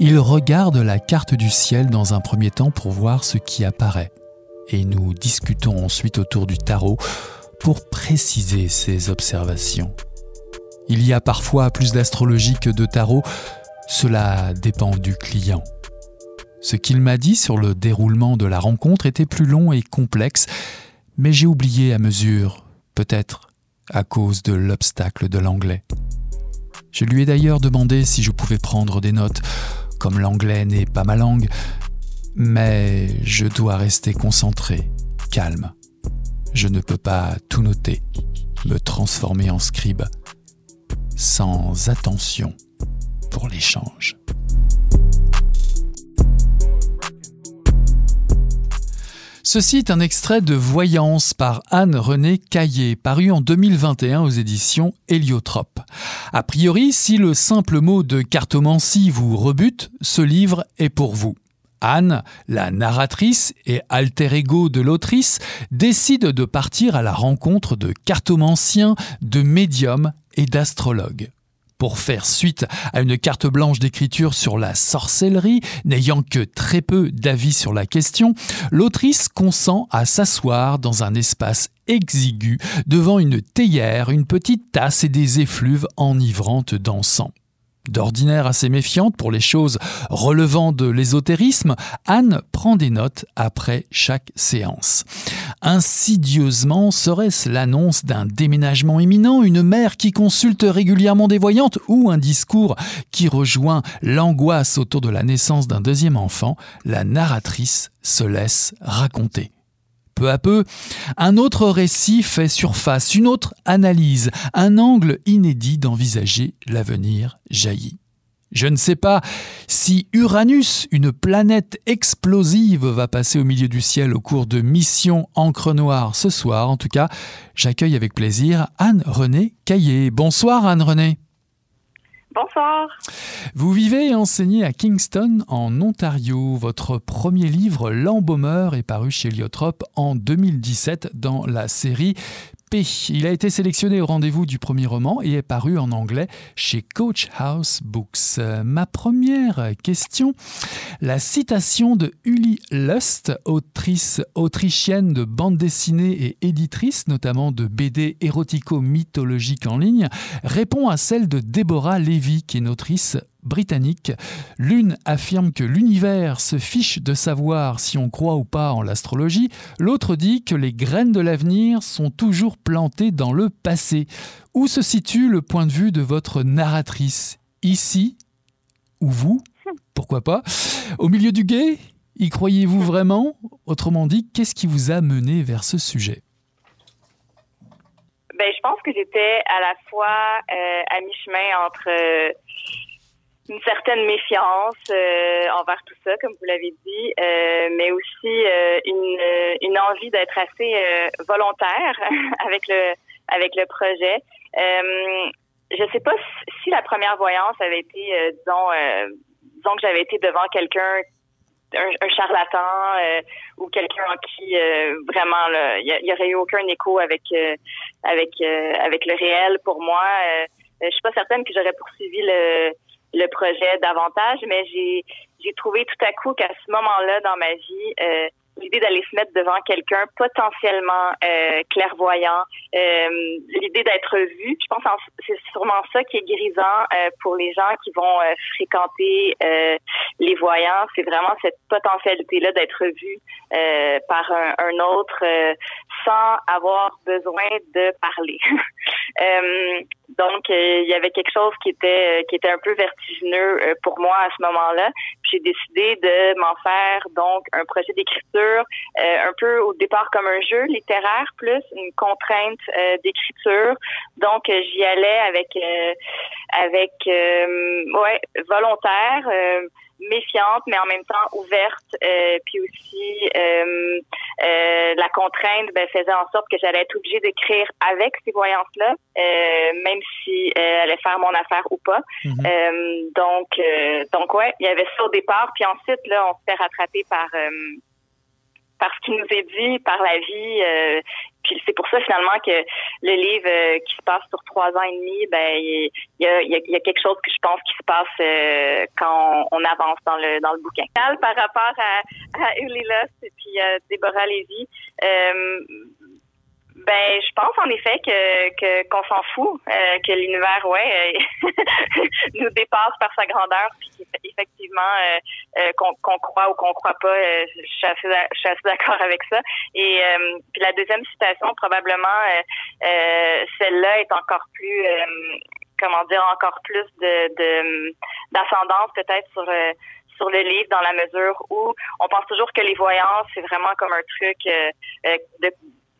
Il regarde la carte du ciel dans un premier temps pour voir ce qui apparaît. Et nous discutons ensuite autour du tarot pour préciser ses observations. Il y a parfois plus d'astrologie que de tarot, cela dépend du client. Ce qu'il m'a dit sur le déroulement de la rencontre était plus long et complexe, mais j'ai oublié à mesure, peut-être à cause de l'obstacle de l'anglais. Je lui ai d'ailleurs demandé si je pouvais prendre des notes, comme l'anglais n'est pas ma langue, mais je dois rester concentré, calme. Je ne peux pas tout noter, me transformer en scribe, sans attention pour l'échange. Ceci est un extrait de Voyance par Anne-Renée Caillé, paru en 2021 aux éditions Héliotrope. A priori, si le simple mot de cartomancie vous rebute, ce livre est pour vous. Anne, la narratrice et alter ego de l'autrice, décide de partir à la rencontre de cartomanciens, de médiums et d'astrologues pour faire suite à une carte blanche d'écriture sur la sorcellerie, n'ayant que très peu d'avis sur la question, l'autrice consent à s'asseoir dans un espace exigu devant une théière, une petite tasse et des effluves enivrantes d'encens. D'ordinaire assez méfiante pour les choses relevant de l'ésotérisme, Anne prend des notes après chaque séance. Insidieusement, serait-ce l'annonce d'un déménagement imminent, une mère qui consulte régulièrement des voyantes ou un discours qui rejoint l'angoisse autour de la naissance d'un deuxième enfant La narratrice se laisse raconter. Peu à peu, un autre récit fait surface, une autre analyse, un angle inédit d'envisager l'avenir jaillit. Je ne sais pas si Uranus, une planète explosive, va passer au milieu du ciel au cours de Mission Encre Noire ce soir. En tout cas, j'accueille avec plaisir Anne-Renée Caillé. Bonsoir Anne-Renée. Bonsoir. Vous vivez et enseignez à Kingston, en Ontario. Votre premier livre, L'embaumeur, est paru chez Liotrop en 2017 dans la série il a été sélectionné au rendez-vous du premier roman et est paru en anglais chez Coach House Books. Ma première question, la citation de Uli Lust, autrice autrichienne de bande dessinée et éditrice, notamment de BD érotico-mythologiques en ligne, répond à celle de Deborah Levy, qui est une autrice britannique. L'une affirme que l'univers se fiche de savoir si on croit ou pas en l'astrologie, l'autre dit que les graines de l'avenir sont toujours plantées dans le passé. Où se situe le point de vue de votre narratrice? Ici Ou vous? Pourquoi pas? Au milieu du guet Y croyez-vous vraiment? Autrement dit, qu'est-ce qui vous a mené vers ce sujet? Ben, je pense que j'étais à la fois euh, à mi-chemin entre euh, une certaine méfiance euh, envers tout ça, comme vous l'avez dit, euh, mais aussi euh, une, une envie d'être assez volontaire avec le avec le projet. je sais pas si, la première voyance avait été, disons, disons que j'avais été devant quelqu'un un, charlatan ou quelqu'un en qui vraiment il y, aurait eu aucun écho avec avec avec le réel pour moi. je suis pas certaine que j'aurais poursuivi le le projet davantage, mais j'ai j'ai trouvé tout à coup qu'à ce moment-là dans ma vie, euh, l'idée d'aller se mettre devant quelqu'un potentiellement euh, clairvoyant, euh, l'idée d'être vu, je pense que c'est sûrement ça qui est grisant euh, pour les gens qui vont euh, fréquenter euh, les voyants, c'est vraiment cette potentialité-là d'être vu par un, un autre sans avoir besoin de parler. donc il y avait quelque chose qui était qui était un peu vertigineux pour moi à ce moment-là. J'ai décidé de m'en faire donc un projet d'écriture euh, un peu au départ comme un jeu littéraire plus une contrainte euh, d'écriture. Donc euh, j'y allais avec avec ouais volontaire méfiante, mais en même temps ouverte. puis aussi, la contrainte ben, faisait en sorte que j'allais être obligée d'écrire avec ces voyances-là, même si elle allait faire mon affaire ou pas. Mm-hmm. donc, donc ouais, il y avait ça au départ. Puis ensuite, là, on se fait rattraper par parce qu'il nous est dit par la vie. Euh, puis c'est pour ça finalement que le livre euh, qui se passe sur trois ans et demi, ben il y a, y a, quelque chose que je pense qui se passe euh, quand on, avance dans le dans le bouquin. Par rapport à, à et puis à Déborah Lévy, ben, je pense en effet que qu'on s'en fout, euh, que l'univers, ouais, euh, nous dépasse par sa grandeur, puis effectivement euh, qu'on croit ou qu'on croit pas, je suis assez, d'accord avec ça. Et puis la deuxième citation, probablement, celle-là est encore plus, comment dire, encore plus de d'ascendance peut-être sur sur le livre dans la mesure où on pense toujours que les voyances c'est vraiment comme un truc de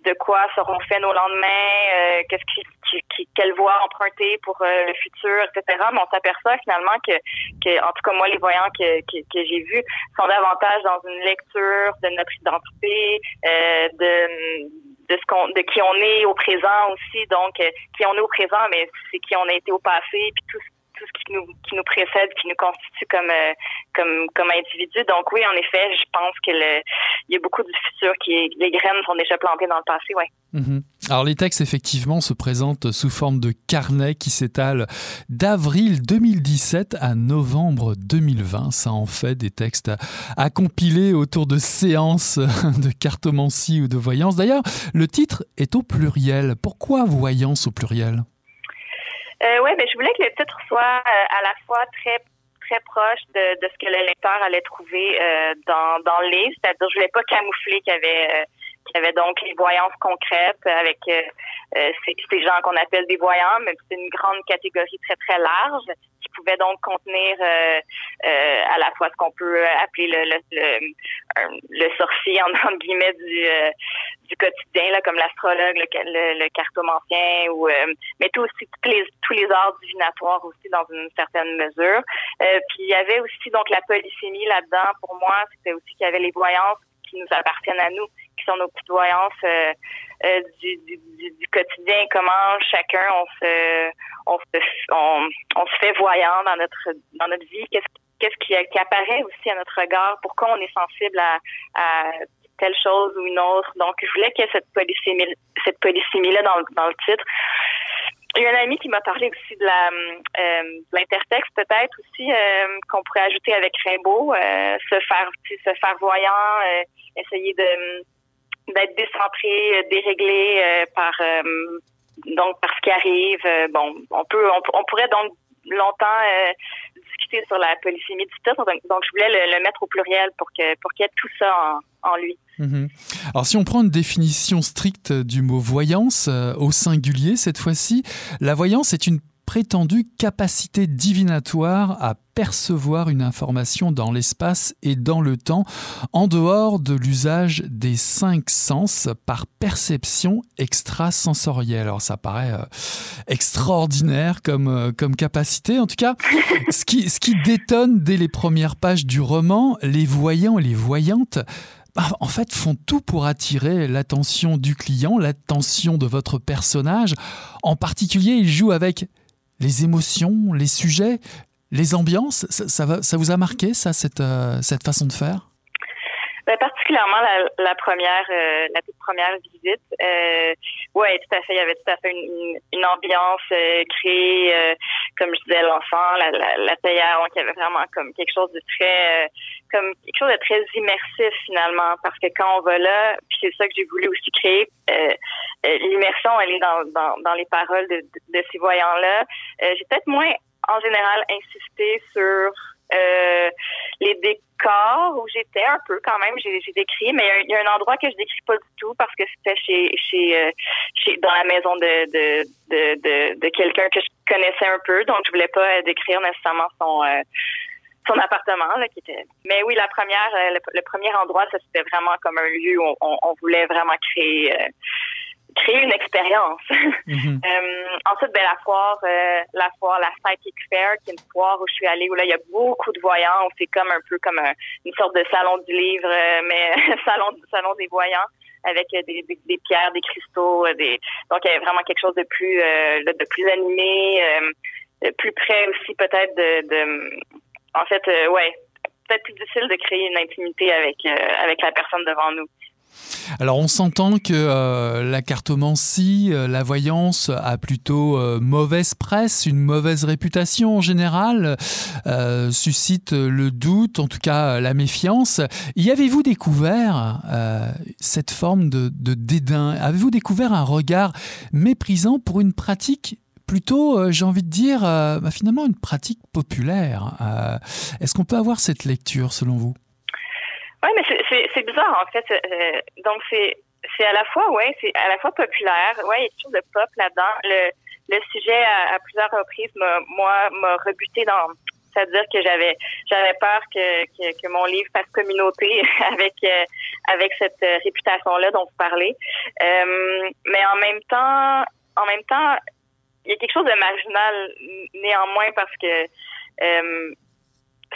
de quoi seront faits nos lendemains, euh, qu'est-ce qui, quelle voie emprunter pour euh, le futur, etc. Mais on s'aperçoit finalement que, que, en tout cas moi, les voyants que, que, que j'ai vus sont davantage dans une lecture de notre identité, euh, de de ce qu'on de qui on est au présent aussi donc qui on est au présent mais c'est qui on a été au passé puis tout qui nous, précède, qui nous constitue comme, euh, comme, comme individu. Donc oui, en effet, je pense que il y a beaucoup du futur qui les graines sont déjà plantées dans le passé, ouais. Mhm. Alors les textes effectivement se présentent sous forme de carnet qui s'étale d'avril 2017 à novembre 2020. Ça en fait des textes à compiler autour de séances de cartomancie ou de voyance. D'ailleurs, le titre est au pluriel. Pourquoi voyance au pluriel? Euh, oui, mais je voulais que le titre soit à la fois très très proche de, de, ce que le lecteur allait trouver dans, dans le livre. C'est-à-dire, je voulais pas camoufler qu'il y avait il y avait donc les voyances concrètes avec euh, euh, ces, gens qu'on appelle des voyants, mais c'est une grande catégorie très, très large qui pouvait donc contenir euh, à la fois ce qu'on peut appeler le, le, sorcier, en, guillemets, du, du quotidien, là, comme l'astrologue, le, le, cartomancien, ou, mais tout aussi tous les, tous les arts divinatoires aussi dans une certaine mesure. puis il y avait aussi donc la polysémie là-dedans. Pour moi, c'était aussi qu'il y avait les voyances qui nous appartiennent à nous, qui sont nos voyances euh, euh, du, quotidien, comment chacun on se fait voyant dans notre dans notre vie, qu'est-ce qui, apparaît aussi à notre regard, pourquoi on est sensible à, telle chose ou une autre. Donc, je voulais qu'il y ait cette polysémie, cette polysémie-là dans, le titre. Il y a un ami qui m'a parlé aussi de euh, l'intertexte peut-être aussi qu'on pourrait ajouter avec Rimbaud, se faire se faire voyant, essayer de d'être décentré, euh, déréglé euh, par euh, donc par ce qui arrive. bon, on peut, on, pourrait donc longtemps discuter sur la polysémie du titre. Donc, je voulais le, mettre au pluriel pour que pour qu'il y ait tout ça en, lui. Mhm. Alors si on prend une définition stricte du mot voyance au singulier cette fois-ci, la voyance est une prétendue capacité divinatoire à percevoir une information dans l'espace et dans le temps en dehors de l'usage des cinq sens par perception extrasensorielle. Alors ça paraît euh, extraordinaire comme, euh, comme capacité. En tout cas, ce qui, ce qui détonne dès les premières pages du roman, les voyants et les voyantes bah, en fait, font tout pour attirer l'attention du client, l'attention de votre personnage. En particulier, ils jouent avec les émotions, les sujets, les ambiances. Ça, vous a marqué, ça, cette, euh, cette façon de faire? Ben, particulièrement la, la première, euh, la toute première visite. Euh, ouais, tout à fait. Il y avait tout à fait une, une ambiance euh, créée, euh, comme je disais, l'enfant, la, la, la théière, donc il y avait vraiment comme quelque chose de très, comme quelque chose de très immersif finalement, parce que quand on va là, puis c'est ça que j'ai voulu aussi créer. L'immersion, elle est dans, dans, dans les paroles de, de, de ces voyants-là. j'ai peut-être moins, en général, insisté sur euh, les décors où j'étais un peu quand même, j'ai décrit, mais il y, a un endroit que je décris pas du tout parce que c'était chez, chez, euh, chez, dans la maison de, de, de, de, de quelqu'un que je connaissais un peu, donc je voulais pas décrire nécessairement son euh, son appartement là qui était mais oui la première le, premier endroit ça c'était vraiment comme un lieu où on, on voulait vraiment créer créer une expérience. Mhm. euh, ensuite, ben, la foire, euh, la foire, la Psychic Fair, qui est une foire où je suis allée, où là, il y a beaucoup de voyants, c'est comme un peu comme une sorte de salon du livre, euh, mais salon, salon des voyants avec des, des, des, pierres, des cristaux, euh, des donc il y a vraiment quelque chose de plus de plus animé, plus près aussi peut-être de, de en fait ouais peut-être plus difficile de créer une intimité avec avec la personne devant nous. Alors on s'entend que euh, la cartomancie, euh, la voyance a plutôt euh, mauvaise presse, une mauvaise réputation en général, suscite le doute, en tout cas la méfiance. Y avez-vous découvert cette forme de, dédain? Avez-vous découvert un regard méprisant pour une pratique plutôt, j'ai envie de dire, bah, finalement une pratique populaire? Est-ce qu'on peut avoir cette lecture selon vous? Oui, mais c'est bizarre en fait. Euh, donc c'est c'est à la fois ouais, c'est à la fois populaire. Ouais, il y a quelque chose de pop là-dedans. Le le sujet à, à plusieurs reprises m'a moi m'a rebuté dans c'est-à-dire que j'avais j'avais peur que, que, que, mon livre fasse communauté avec euh, avec cette réputation là dont vous parlez. Euh, mais en même temps en même temps il y a quelque chose de marginal néanmoins parce que euh,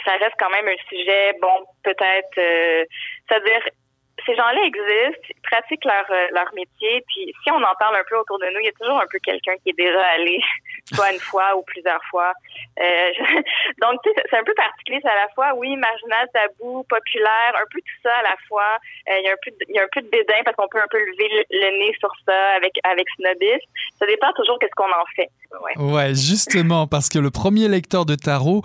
ça reste quand même un sujet, bon, peut-être, euh, c'est-à-dire, ces gens-là existent, ils pratiquent leur, euh, leur métier, puis si on en parle un peu autour de nous, il y a toujours un peu quelqu'un qui est déjà allé, soit une fois ou plusieurs fois. Euh, donc, tu sais, c'est un peu particulier, c'est à la fois, oui, marginal, tabou, populaire, un peu tout ça à la fois. Euh, il, y a un peu de, il y a un peu de dédain parce qu'on peut un peu lever le, nez sur ça avec, avec. Ça dépend toujours qu'est-ce qu'on en fait. Ouais, justement, parce que le premier lecteur de tarot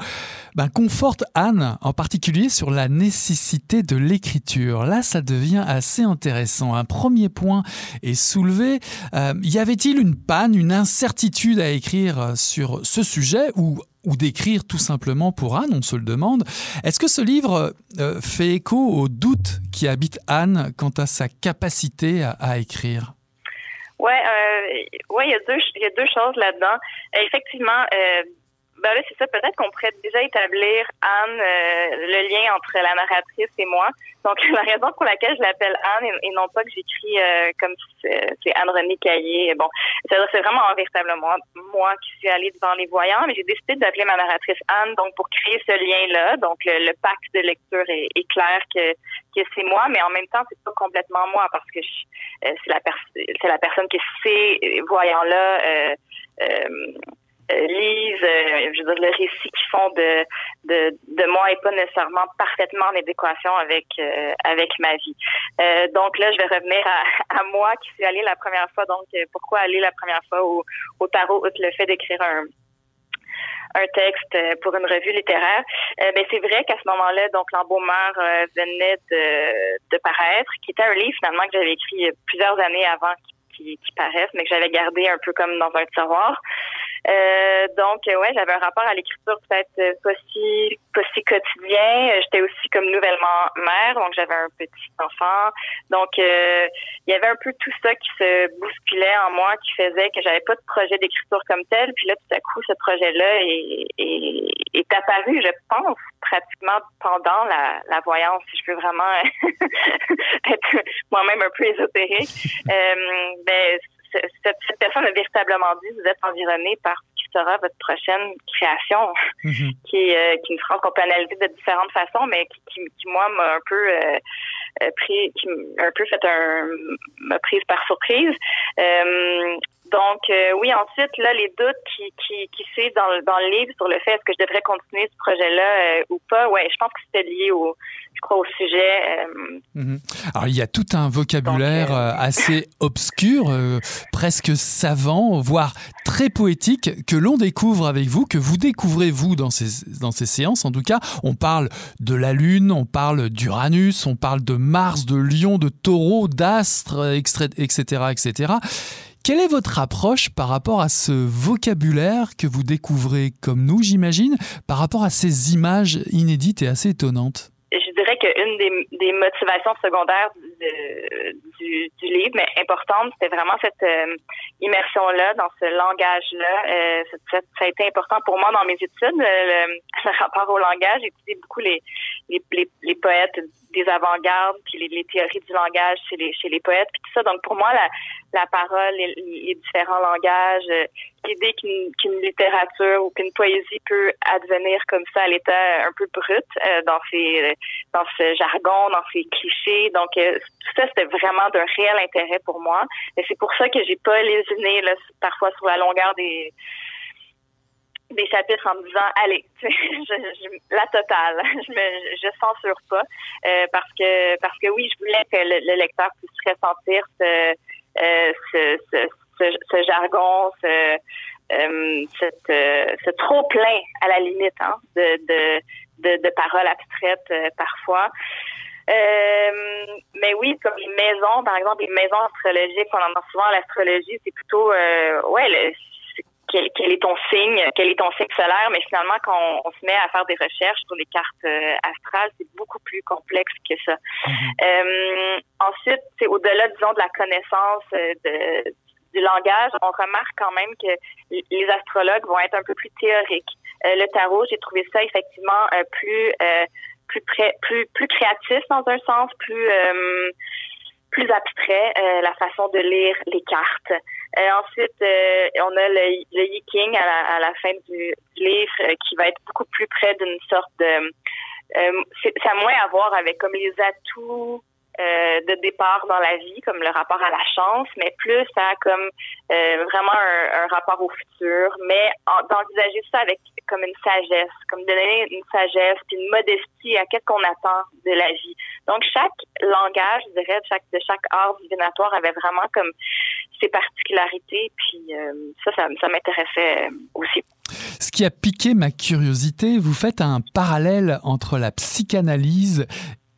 ben, conforte Anne, en particulier sur la nécessité de l'écriture. Là, ça devient assez intéressant. Un premier point est soulevé. Euh, y avait-il une panne, une incertitude à écrire d'écrire sur ce sujet ou, ou d'écrire tout simplement pour Anne, on se le demande. Est-ce que ce livre euh, fait écho aux doutes qui habitent Anne quant à sa capacité à, écrire? Ouais, euh, ouais, il y a deux, y a deux choses là-dedans. Effectivement, euh, ben là, c'est ça. Peut-être qu'on pourrait déjà établir, Anne, euh, le lien entre la narratrice et moi. Donc, la raison pour laquelle je l'appelle Anne et, non pas que j'écris euh, comme c'est Anne-Renée Caillé. Bon, c'est vraiment véritablement moi qui suis allée devant les voyants, mais j'ai décidé d'appeler ma narratrice Anne, donc pour créer ce lien-là. Donc, le, pacte de lecture est, clair que, que c'est moi, mais en même temps, c'est pas complètement moi parce que euh, c'est la, la personne qui ces voyants-là euh, lisent, euh, je veux dire, le récit qu'ils font de, de, de moi est pas nécessairement parfaitement en adéquation avec euh, avec ma vie. donc là, je vais revenir à, à, moi qui suis allée la première fois. Donc, pourquoi aller la première fois au, au tarot, le fait d'écrire un un texte pour une revue littéraire? ben c'est vrai qu'à ce moment-là, donc l'embaumeur venait de, paraître, qui était un livre finalement que j'avais écrit plusieurs années avant qui, qui paraisse, mais que j'avais gardé un peu comme dans un tiroir. Euh, donc, ouais, j'avais un rapport à l'écriture peut-être euh, pas si, pas si quotidien. J'étais aussi comme nouvellement mère, donc j'avais un petit enfant. Donc, euh, il y avait un peu tout ça qui se bousculait en moi, qui faisait que j'avais pas de projet d'écriture comme tel. Puis là, tout à coup, ce projet-là est, est, est apparu, je pense, pratiquement pendant la, la voyance, si je peux vraiment être moi-même un peu ésotérique. Euh, ben, cette, personne a véritablement dit vous êtes environné par ce qui sera votre prochaine création, mhm. qui, euh, qui une phrase qu'on peut analyser de différentes façons, mais qui, qui, moi m'a un peu euh, pris, qui m'a un peu fait un m'a prise par surprise. Donc, euh, oui, ensuite, là, les doutes qui, qui, qui c'est dans, dans le livre sur le fait est-ce que je devrais continuer ce projet-là euh, ou pas, ouais, je pense que c'était lié au, je crois, au sujet. Euh. Mhm. Alors, il y a tout un vocabulaire assez obscur, presque savant, voire très poétique, que l'on découvre avec vous, que vous découvrez, vous, dans ces, dans ces séances. En tout cas, on parle de la Lune, on parle d'Uranus, on parle de Mars, de Lion, de Taureau, d'Astre, etc., etc. Quelle est votre approche par rapport à ce vocabulaire que vous découvrez comme nous, j'imagine, par rapport à ces images inédites et assez étonnantes? Je dirais qu'une des, des, motivations secondaires du, livre, mais importante, c'était vraiment cette euh, immersion-là, dans ce langage-là. Euh, ça, a été important pour moi dans mes études, le, le rapport au langage. J'ai étudié beaucoup les, les, les poètes des avant-gardes, puis les, théories du langage chez les, poètes, puis tout ça. Donc pour moi, la, parole, les, différents langages, euh, l'idée qu'une littérature ou qu'une poésie peut advenir comme ça à l'état un peu brut euh, dans ces dans ce jargon, dans ces clichés. Donc euh, tout ça, c'était vraiment d'un réel intérêt pour moi. Et c'est pour ça que j'ai pas lésiné là, parfois sur la longueur des des chapitres en me disant allez je, je, la totale je me je censure pas euh, parce que parce que oui je voulais que le, lecteur puisse ressentir ce euh, ce, ce, ce, jargon ce euh, euh, ce trop plein à la limite hein, de, de, de, de paroles abstraites euh, parfois. Euh, mais oui, comme les maisons, par exemple, les maisons astrologiques, on entend souvent l'astrologie, c'est plutôt, euh, ouais, le, quel, quel, est ton signe, quel est ton signe solaire, mais finalement, quand on, se met à faire des recherches sur les cartes euh, astrales, c'est beaucoup plus complexe que ça. Mm-hmm. euh, ensuite, c'est au-delà, disons, de la connaissance euh, de, du langage, on remarque quand même que les astrologues vont être un peu plus théoriques. Euh, le tarot, j'ai trouvé ça effectivement euh, plus plus plus plus créatif dans un sens, plus plus abstrait la façon de lire les cartes. Euh, ensuite, euh, on a le, le yiking à la, à la fin du, livre euh, qui va être beaucoup plus près d'une sorte de... ça a moins à voir avec comme les atouts euh, de départ dans la vie, comme le rapport à la chance, mais plus à comme euh, vraiment un, rapport au futur, mais d'envisager ça avec comme une sagesse, comme donner une sagesse puis une modestie à qu'est-ce qu'on attend de la vie. Donc chaque langage, je dirais, de chaque art divinatoire avait vraiment comme ses particularités, puis euh, ça, ça m'intéressait aussi. Ce qui a piqué ma curiosité, vous faites un parallèle entre la psychanalyse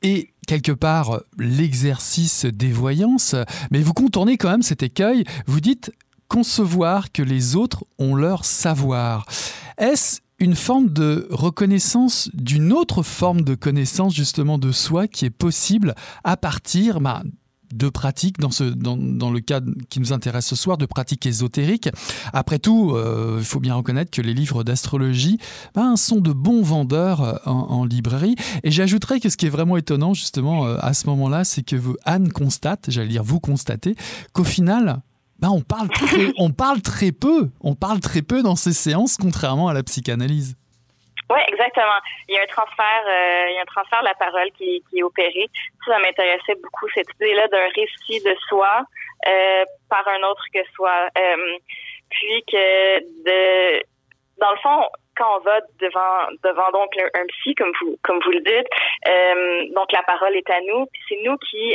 et quelque part l'exercice des voyances, mais vous contournez quand même cet écueil. Vous dites concevoir que les autres ont leur savoir. Est-ce une forme de reconnaissance d'une autre forme de connaissance justement de soi qui est possible à partir bah, de pratiques, dans, le cas qui nous intéresse ce soir, de pratiques ésotériques. Après tout, euh, il faut bien reconnaître que les livres d'astrologie ben, sont de bons vendeurs euh, en, librairie. Et j'ajouterais que ce qui est vraiment étonnant, justement, euh, à ce moment-là, c'est que Anne constate, j'allais dire vous constatez, qu'au final, ben on parle très peu, on parle très peu dans ces séances, contrairement à la psychanalyse. Oui, exactement. Il y a un transfert, euh, il y a un transfert de la parole qui, est opéré. Ça, m'intéressait beaucoup cette idée-là d'un récit de soi euh, par un autre que soi. Euh, puis que dans le fond, quand on va devant devant donc un, psy comme vous comme vous le dites, donc la parole est à nous. Puis c'est nous qui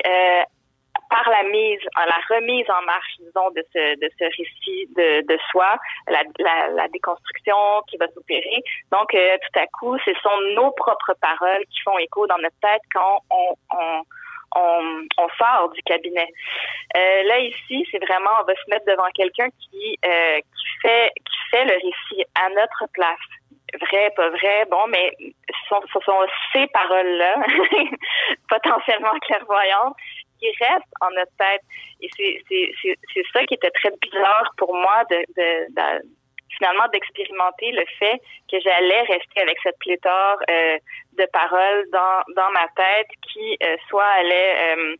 par la mise, la remise en marche, disons, de ce, de ce récit de, de soi, la, déconstruction qui va s'opérer. Donc, euh, tout à coup, ce sont nos propres paroles qui font écho dans notre tête quand on, on on, on, sort du cabinet. Euh, là ici, c'est vraiment on va se mettre devant quelqu'un qui euh, qui fait qui fait le récit à notre place. Vrai, pas vrai, bon, mais ce sont, ce sont ces paroles-là, potentiellement clairvoyantes, qui reste en notre tête. Et c'est ça qui était très bizarre pour moi de, finalement d'expérimenter le fait que j'allais rester avec cette pléthore euh, de paroles dans, dans ma tête qui euh, soit allait euh,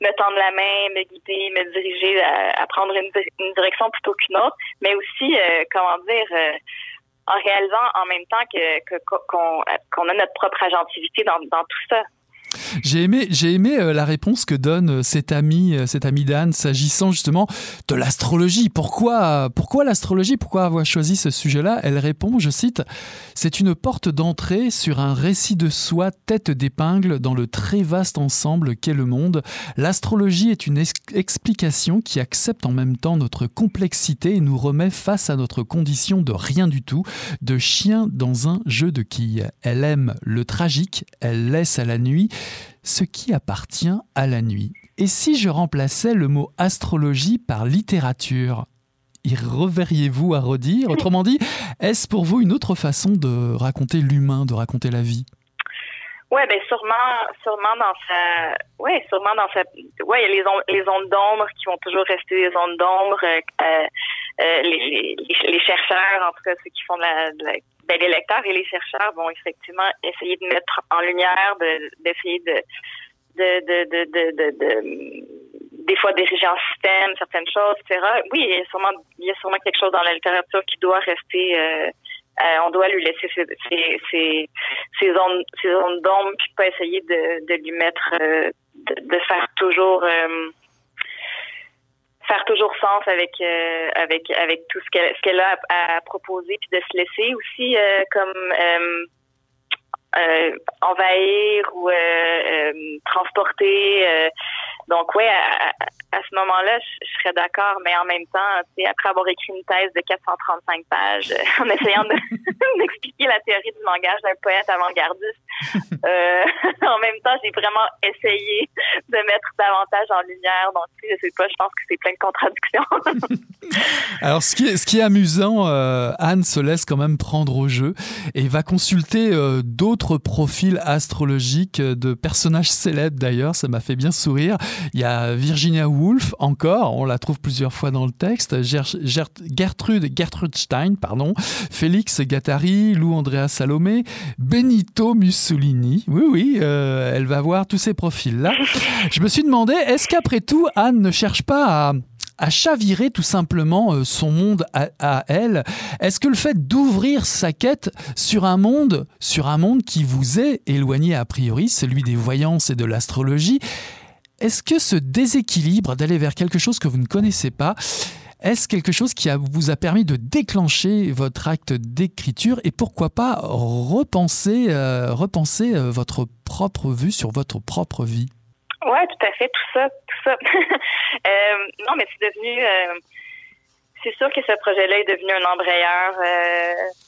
me tendre la main, me guider, me diriger à, prendre une, direction plutôt qu'une autre, mais aussi, comment dire, en réalisant en même temps que qu'on qu'on a notre propre agentivité dans, dans tout ça. J'ai aimé, euh, la réponse que donne euh, cet ami, euh, d'Anne, s'agissant justement de l'astrologie. Pourquoi, pourquoi l'astrologie? Pourquoi avoir choisi ce sujet-là? Elle répond, je cite, C'est une porte d'entrée sur un récit de soi tête d'épingle dans le très vaste ensemble qu'est le monde. L'astrologie est une explication qui accepte en même temps notre complexité et nous remet face à notre condition de rien du tout, de chien dans un jeu de quilles. Elle aime le tragique, elle laisse à la nuit ce qui appartient à la nuit. Et si je remplaçais le mot astrologie par littérature? Y reverriez-vous à redire Autrement dit, est-ce pour vous une autre façon de raconter l'humain, de raconter la vie? Ouais, ben sûrement, sûrement dans sa, ouais, sûrement dans sa, ouais, il y a les, ondes, les ondes d'ombre qui vont toujours rester des ondes d'ombre. Euh, euh, les, les, les, chercheurs, en tout cas ceux qui font de la, de la ben, les lecteurs et les chercheurs vont effectivement essayer de mettre en lumière, d'essayer de, de, de, de, de, de, des fois diriger en système certaines choses, etc. Oui, il y a sûrement, il y a sûrement quelque chose dans la littérature qui doit rester. Euh, euh, on doit lui laisser ses, ses, ses, ondes, ses ondes d'ombre, puis pas essayer de, lui mettre, euh, de, faire toujours faire toujours sens avec avec avec tout ce qu'elle a à, proposer puis de se laisser aussi comme envahir ou transporter donc oui, à, à, ce moment-là, je, serais d'accord, mais en même temps, après avoir écrit une thèse de 435 pages, en essayant d'expliquer la théorie du langage d'un poète avant-gardiste, euh, en même temps, j'ai vraiment essayé de mettre davantage en lumière. Donc, je sais pas, je pense que c'est plein de contradictions. Alors, ce qui est, ce qui est amusant, euh, Anne se laisse quand même prendre au jeu et va consulter euh, d'autres profils astrologiques de personnages célèbres d'ailleurs. Ça m'a fait bien sourire. Il y a Virginia Woolf encore, on la trouve plusieurs fois dans le texte, Gertrude, Gertrude Stein, pardon, Félix Gattari, Lou Andrea Salomé, Benito Mussolini. Oui, oui, euh, elle va voir tous ces profils-là. Je me suis demandé, est-ce qu'après tout, Anne ne cherche pas à chavirer tout simplement euh, son monde à, à elle. Est-ce que le fait d'ouvrir sa quête sur un monde, sur un monde qui vous est éloigné a priori, celui des voyances et de l'astrologie, est-ce que ce déséquilibre d'aller vers quelque chose que vous ne connaissez pas, est-ce quelque chose qui vous a permis de déclencher votre acte d'écriture et pourquoi pas repenser, euh, repenser euh, votre propre vue sur votre propre vie? Oui, tout à fait, tout ça, tout ça. Euh, non, mais c'est devenu c'est sûr que ce projet-là est devenu un embrayeur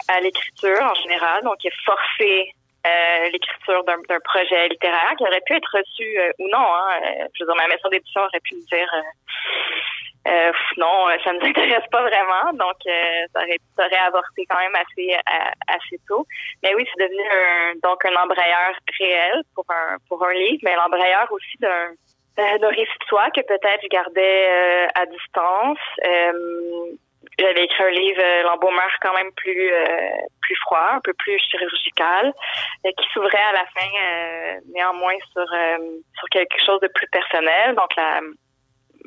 à l'écriture en général, donc il est forcé euh, l'écriture d'un projet littéraire qui aurait pu être reçu euh, ou non. Hein. Euh, je veux dire, ma maison d'édition aurait pu me dire euh, non, ça ne nous intéresse pas vraiment. Donc, ça, aurait, ça aurait avorté quand même assez assez tôt. Mais oui, c'est devenu un, donc un embrayeur réel pour un pour un livre, mais l'embrayeur aussi d'un d'un récit de que peut-être je gardais à distance. J'avais écrit un livre, euh, l'embaumeur quand même plus euh, plus froid, un peu plus chirurgical, euh, qui s'ouvrait à la fin néanmoins sur sur quelque chose de plus personnel. Donc la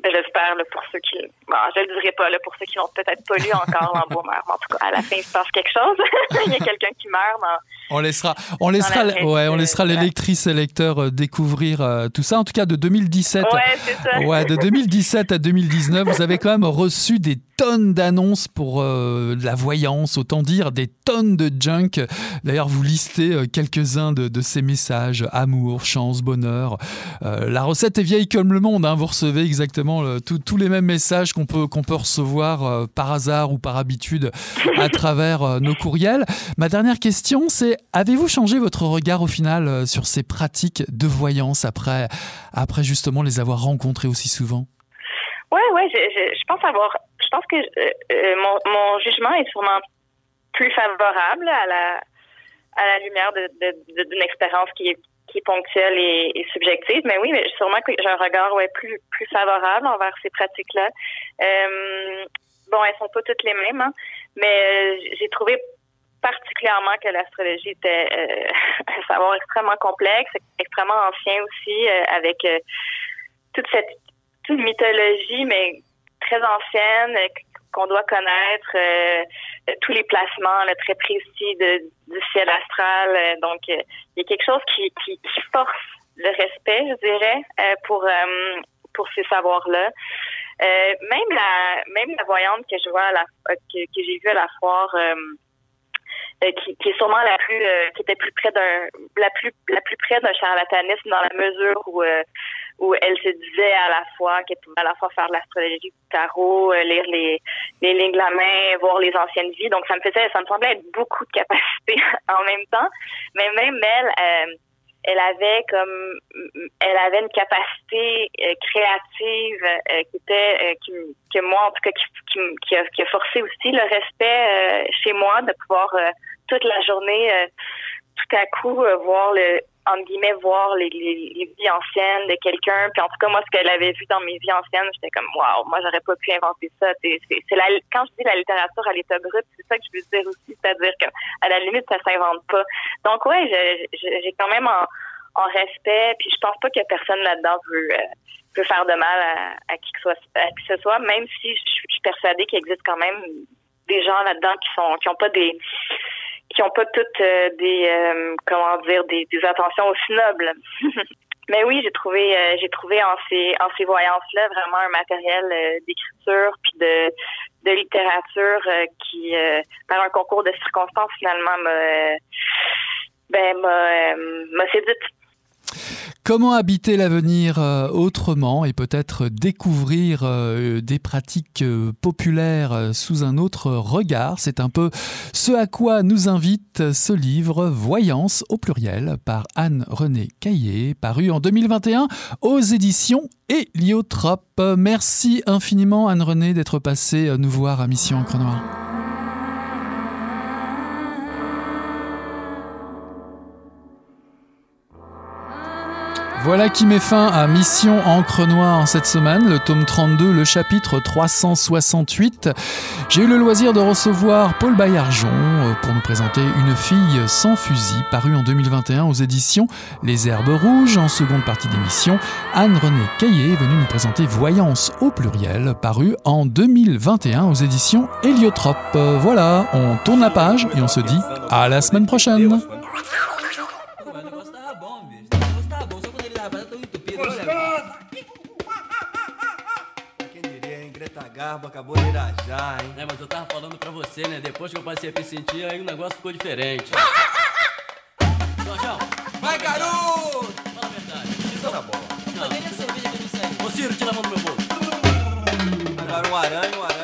j'espère pour ceux qui bon, je le dirai pas là pour ceux qui n'ont peut-être pas lu encore l'embaumeur. En tout cas, à la fin il se passe quelque chose. il y a quelqu'un qui meurt dans on laissera, on laissera, ouais, on laissera les lectrices et lecteurs découvrir tout ça. En tout cas, de 2017, ouais, ça. ouais, de 2017 à 2019, vous avez quand même reçu des tonnes d'annonces pour euh, la voyance, autant dire des tonnes de junk. D'ailleurs, vous listez euh, quelques-uns de, ces messages amour, chance, bonheur. Euh, la recette est vieille comme le monde. Hein. Vous recevez exactement tous les mêmes messages qu'on peut, qu'on peut recevoir par hasard ou par habitude à travers nos courriels. Ma dernière question, c'est avez-vous changé votre regard au final sur ces pratiques de voyance après, après justement les avoir rencontrées aussi souvent? Ouais, ouais, je, je, pense avoir je pense que euh, euh, mon, mon, jugement est sûrement plus favorable à la à la lumière d'une expérience qui est qui est ponctuelle et, subjective, mais oui, mais sûrement que j'ai un regard ouais, plus plus favorable envers ces pratiques-là. Euh, bon, elles sont pas toutes les mêmes, hein, mais j'ai trouvé particulièrement que l'astrologie était un savoir extrêmement complexe, extrêmement ancien aussi, avec toute cette toute mythologie, mais très ancienne euh, qu'on doit connaître euh, tous les placements là, très précis de, du ciel astral. Euh, donc, il y a quelque chose qui, qui, force le respect, je dirais, pour pour ces savoirs-là. même la même la voyante que je vois à la que, que j'ai vue à la foire. Qui, qui, est sûrement la plus qui était plus près d'un la plus la plus près d'un charlatanisme dans la mesure où où elle se disait à la fois qu'elle pouvait à la fois faire de l'astrologie du tarot, euh, lire les, les lignes de la main, voir les anciennes vies. Donc ça me faisait, ça me semblait être beaucoup de capacités en même temps. Mais même elle, euh, elle avait comme, elle avait une capacité euh, créative qui était, qui, que moi en tout cas, qui, qui, a, qui a forcé aussi le respect chez moi de pouvoir toute la journée tout à coup voir le entre guillemets, voir les, les, vies anciennes de quelqu'un. Puis en tout cas, moi, ce qu'elle avait vu dans mes vies anciennes, j'étais comme, waouh, moi, j'aurais pas pu inventer ça. C'est, c'est la, quand je dis la littérature à l'état brut, c'est ça que je veux dire aussi, c'est-à-dire que à la limite, ça s'invente pas. Donc, ouais, j'ai quand même en, en, respect. Puis je pense pas que personne là-dedans veut, euh, faire de mal à, qui que soit, à qui que ce soit, même si je, je suis persuadée qu'il existe quand même des gens là-dedans qui sont qui ont pas des qui ont pas toutes euh, des euh, comment dire des, des attentions aussi nobles. Mais oui, j'ai trouvé euh, j'ai trouvé en ces en ces voyances là vraiment un matériel d'écriture puis de de littérature qui par un concours de circonstances finalement m'a ben m'a m'a séduite. Comment habiter l'avenir euh, autrement et peut-être découvrir euh, des pratiques euh, populaires sous un autre regard? C'est un peu ce à quoi nous invite ce livre Voyance au pluriel par Anne-Renée Caillé, paru en 2021 aux éditions Héliotrope. Merci infiniment Anne-Renée d'être passée nous voir à Mission Encre. Voilà qui met fin à Mission Encre Noire cette semaine, le tome 32, le chapitre 368. J'ai eu le loisir de recevoir Paul Baillargeon euh, pour nous présenter Une fille sans fusil, paru en 2021 aux éditions Les Herbes Rouges. En seconde partie d'émission, Anne-Renée Caillé est venue nous présenter Voyance au pluriel, paru en 2021 aux éditions Héliotrope. Voilà, on tourne la page et on se dit à la semaine prochaine. Garbo acabou de irajar, hein? É, mas eu tava falando pra você, né? Depois que eu passei a me sentir, aí o negócio ficou diferente. Jorjão! Vai, garoto! Fala a verdade. Isso era bola. Não. Cadê a cerveja que não saiu? Ô, Ciro, tira a mão do meu bolso. Agora um arame, um arame